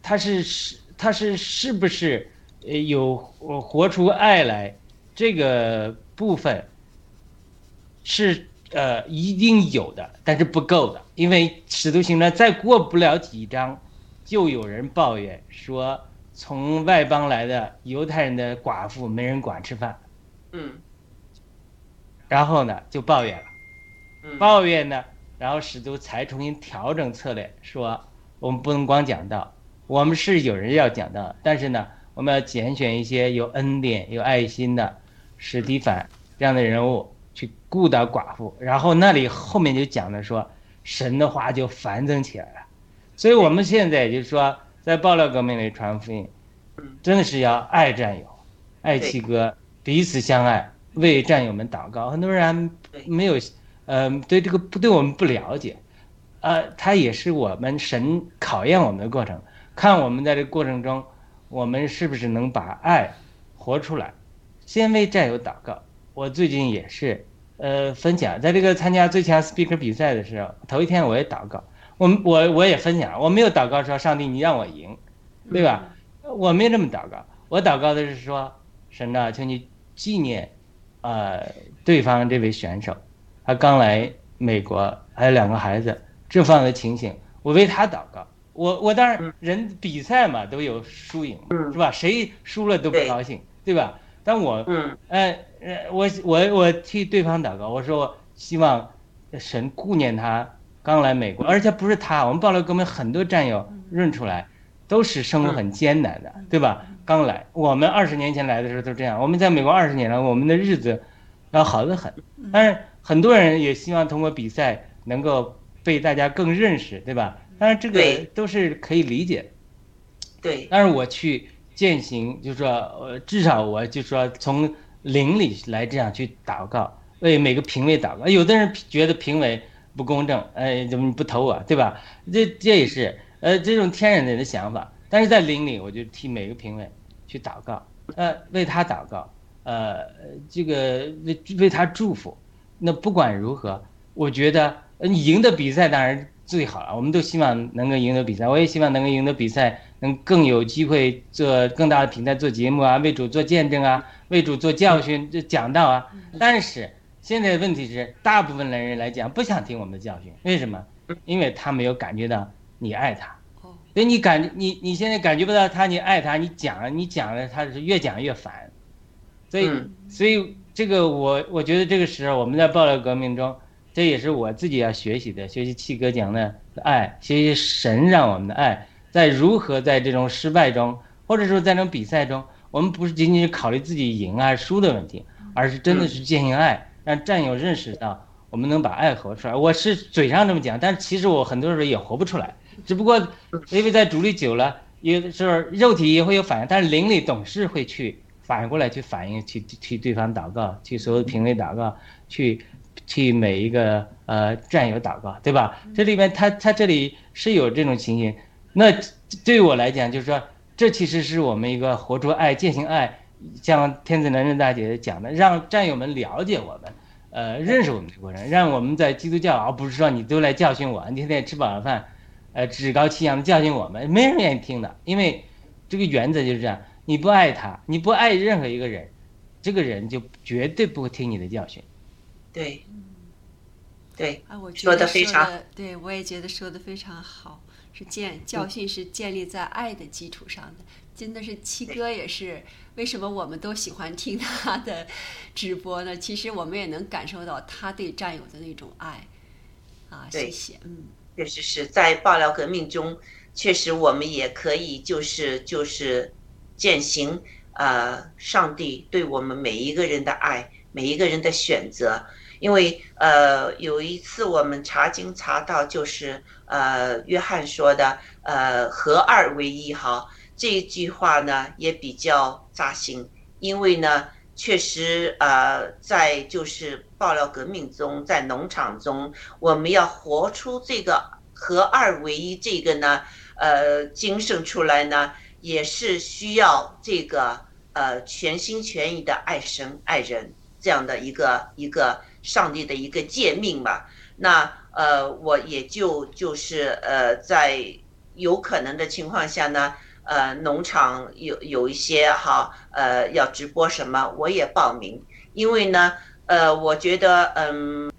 他是是他是是不是呃有活出爱来这个。部分是呃一定有的，但是不够的，因为使徒行传再过不了几章，就有人抱怨说，从外邦来的犹太人的寡妇没人管吃饭，嗯，然后呢就抱怨了，抱怨呢，然后使徒才重新调整策略，说我们不能光讲道，我们是有人要讲道，但是呢，我们要拣选一些有恩典、有爱心的。史蒂凡这样的人物去顾到寡妇，然后那里后面就讲的说，神的话就繁增起来了。所以我们现在就是说，在爆料革命里传福音，真的是要爱战友，爱七哥，彼此相爱，为战友们祷告。很多人没有，呃，对这个不对我们不了解，呃，他也是我们神考验我们的过程，看我们在这过程中，我们是不是能把爱活出来。先为战友祷告。我最近也是，呃，分享在这个参加最强 speaker 比赛的时候，头一天我也祷告。我我我也分享，我没有祷告说上帝你让我赢，对吧？我没这么祷告。我祷告的是说，神啊，请你纪念，呃，对方这位选手，他刚来美国，还有两个孩子，这方的情形，我为他祷告。我我当然人比赛嘛都有输赢，是吧？谁输了都不高兴，对吧？但我，嗯，呃，呃，我我我替对方祷告，我说希望神顾念他刚来美国，而且不是他，我们报了给我们很多战友认出来，都是生活很艰难的，对吧？刚来，我们二十年前来的时候都这样，我们在美国二十年了，我们的日子要好得很。但是很多人也希望通过比赛能够被大家更认识，对吧？当然这个都是可以理解。对。但是我去。践行，就是说，呃，至少我就说从灵里来这样去祷告，为每个评委祷告。有的人觉得评委不公正，哎，怎么不投我，对吧？这这也是呃这种天然的想法。但是在灵里，我就替每个评委去祷告，呃，为他祷告，呃，这个为为他祝福。那不管如何，我觉得你赢得比赛当然最好了，我们都希望能够赢得比赛。我也希望能够赢得比赛，能更有机会做更大的平台做节目啊，为主做见证啊，为主做教训、这讲道啊。但是现在的问题是，大部分的人来讲不想听我们的教训，为什么？因为他没有感觉到你爱他。所以你感你你现在感觉不到他，你爱他，你讲了你讲了，他是越讲越烦。所以所以这个我我觉得这个时候我们在爆料革命中，这也是我自己要学习的，学习七哥讲的爱，学习神让我们的爱，在如何在这种失败中，或者说在这种比赛中，我们不是仅仅是考虑自己赢还是输的问题，而是真的是践行爱，让战友认识到我们能把爱活出来。我是嘴上这么讲，但是其实我很多时候也活不出来。只不过，因为在主力久了，有的时候肉体也会有反应，但是灵里总是会去反应过来，去反应，去替对方祷告，去所有的评委祷告，去替每一个呃战友祷告，对吧？这里面他他这里是有这种情形。那对我来讲，就是说，这其实是我们一个活出爱、践行爱，像天子男人大姐讲的，让战友们了解我们，呃，认识我们的过程，让我们在基督教，而不是说你都来教训我，你天天吃饱了饭。呃，趾高气扬的教训我们，没人愿意听的，因为这个原则就是这样：你不爱他，你不爱任何一个人，这个人就绝对不会听你的教训。对，对，啊，我说的非常，对我也觉得说的非常好，是建教训是建立在爱的基础上的，真的是七哥也是，为什么我们都喜欢听他的直播呢？其实我们也能感受到他对战友的那种爱，啊，谢谢，嗯。确实是在爆料革命中，确实我们也可以就是就是践行呃上帝对我们每一个人的爱，每一个人的选择。因为呃有一次我们查经查到，就是呃约翰说的呃合二为一哈这一句话呢也比较扎心，因为呢确实呃在就是。爆料革命中，在农场中，我们要活出这个合二为一这个呢，呃，精神出来呢，也是需要这个呃全心全意的爱神爱人这样的一个一个上帝的一个诫命吧。那呃，我也就就是呃，在有可能的情况下呢，呃，农场有有一些哈呃要直播什么，我也报名，因为呢。呃，我觉得，嗯，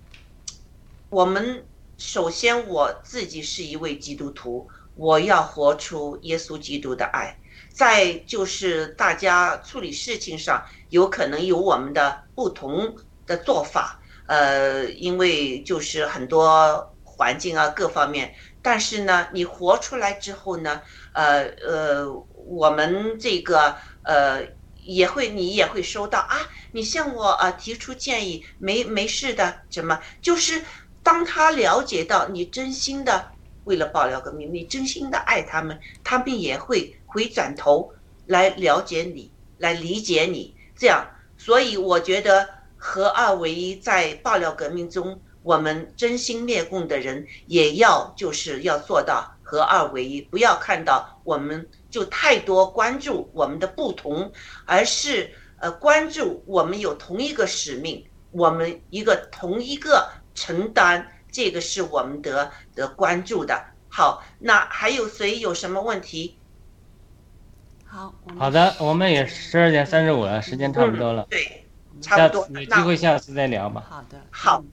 我们首先我自己是一位基督徒，我要活出耶稣基督的爱。再就是大家处理事情上有可能有我们的不同的做法，呃，因为就是很多环境啊各方面，但是呢，你活出来之后呢，呃呃，我们这个呃也会你也会收到啊。你向我啊提出建议，没没事的，怎么就是当他了解到你真心的为了爆料革命，你真心的爱他们，他们也会回转头来了解你，来理解你。这样，所以我觉得合二为一，在爆料革命中，我们真心灭共的人也要就是要做到合二为一，不要看到我们就太多关注我们的不同，而是。呃，关注我们有同一个使命，我们一个同一个承担，这个是我们得得关注的。好，那还有谁有什么问题？好，好的，我们也十二点三十五了，时间差不多了。对，差不多。有机会下次再聊吧。好的，好，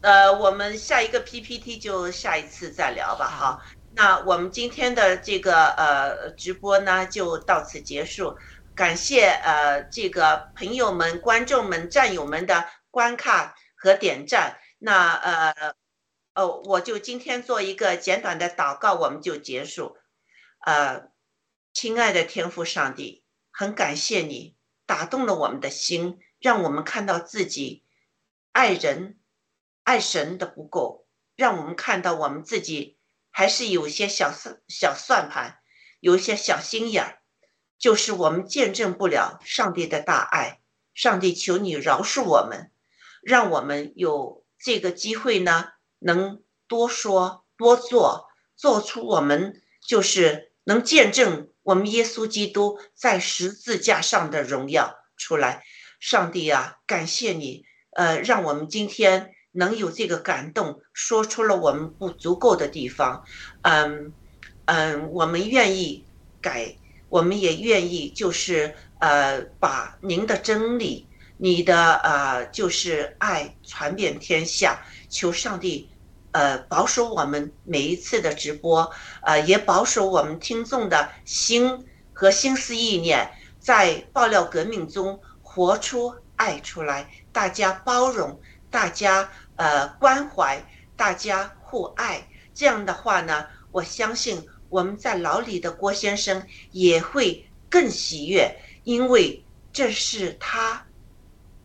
呃，我们下一个 PPT 就下一次再聊吧。好，那我们今天的这个呃直播呢，就到此结束。感谢呃这个朋友们、观众们、战友们的观看和点赞。那呃哦，我就今天做一个简短的祷告，我们就结束。呃，亲爱的天父上帝，很感谢你打动了我们的心，让我们看到自己爱人、爱神的不够，让我们看到我们自己还是有些小算小算盘，有一些小心眼儿。就是我们见证不了上帝的大爱，上帝求你饶恕我们，让我们有这个机会呢，能多说多做，做出我们就是能见证我们耶稣基督在十字架上的荣耀出来。上帝啊，感谢你，呃，让我们今天能有这个感动，说出了我们不足够的地方。嗯嗯，我们愿意改，我们也愿意就是呃，把您的真理。你的呃，就是爱传遍天下，求上帝，呃，保守我们每一次的直播，呃，也保守我们听众的心和心思意念，在爆料革命中活出爱出来，大家包容，大家呃关怀，大家互爱，这样的话呢，我相信我们在牢里的郭先生也会更喜悦，因为这是他。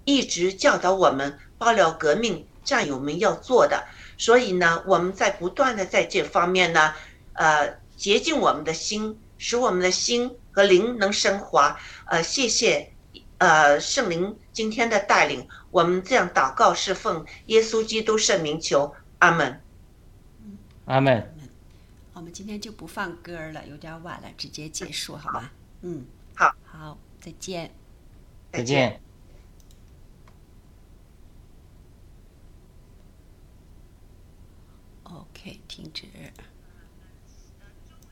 一直教导我们爆料革命战友们要做的，所以呢，我们在不断的在这方面呢，呃，洁净我们的心，使我们的心和灵能升华。呃，谢谢，呃，圣灵今天的带领，我们这样祷告是奉耶稣基督圣名求，阿门。阿门。我们今天就不放歌了，有点晚了，直接结束好吧？嗯，好，好，再见，再见。OK，停止。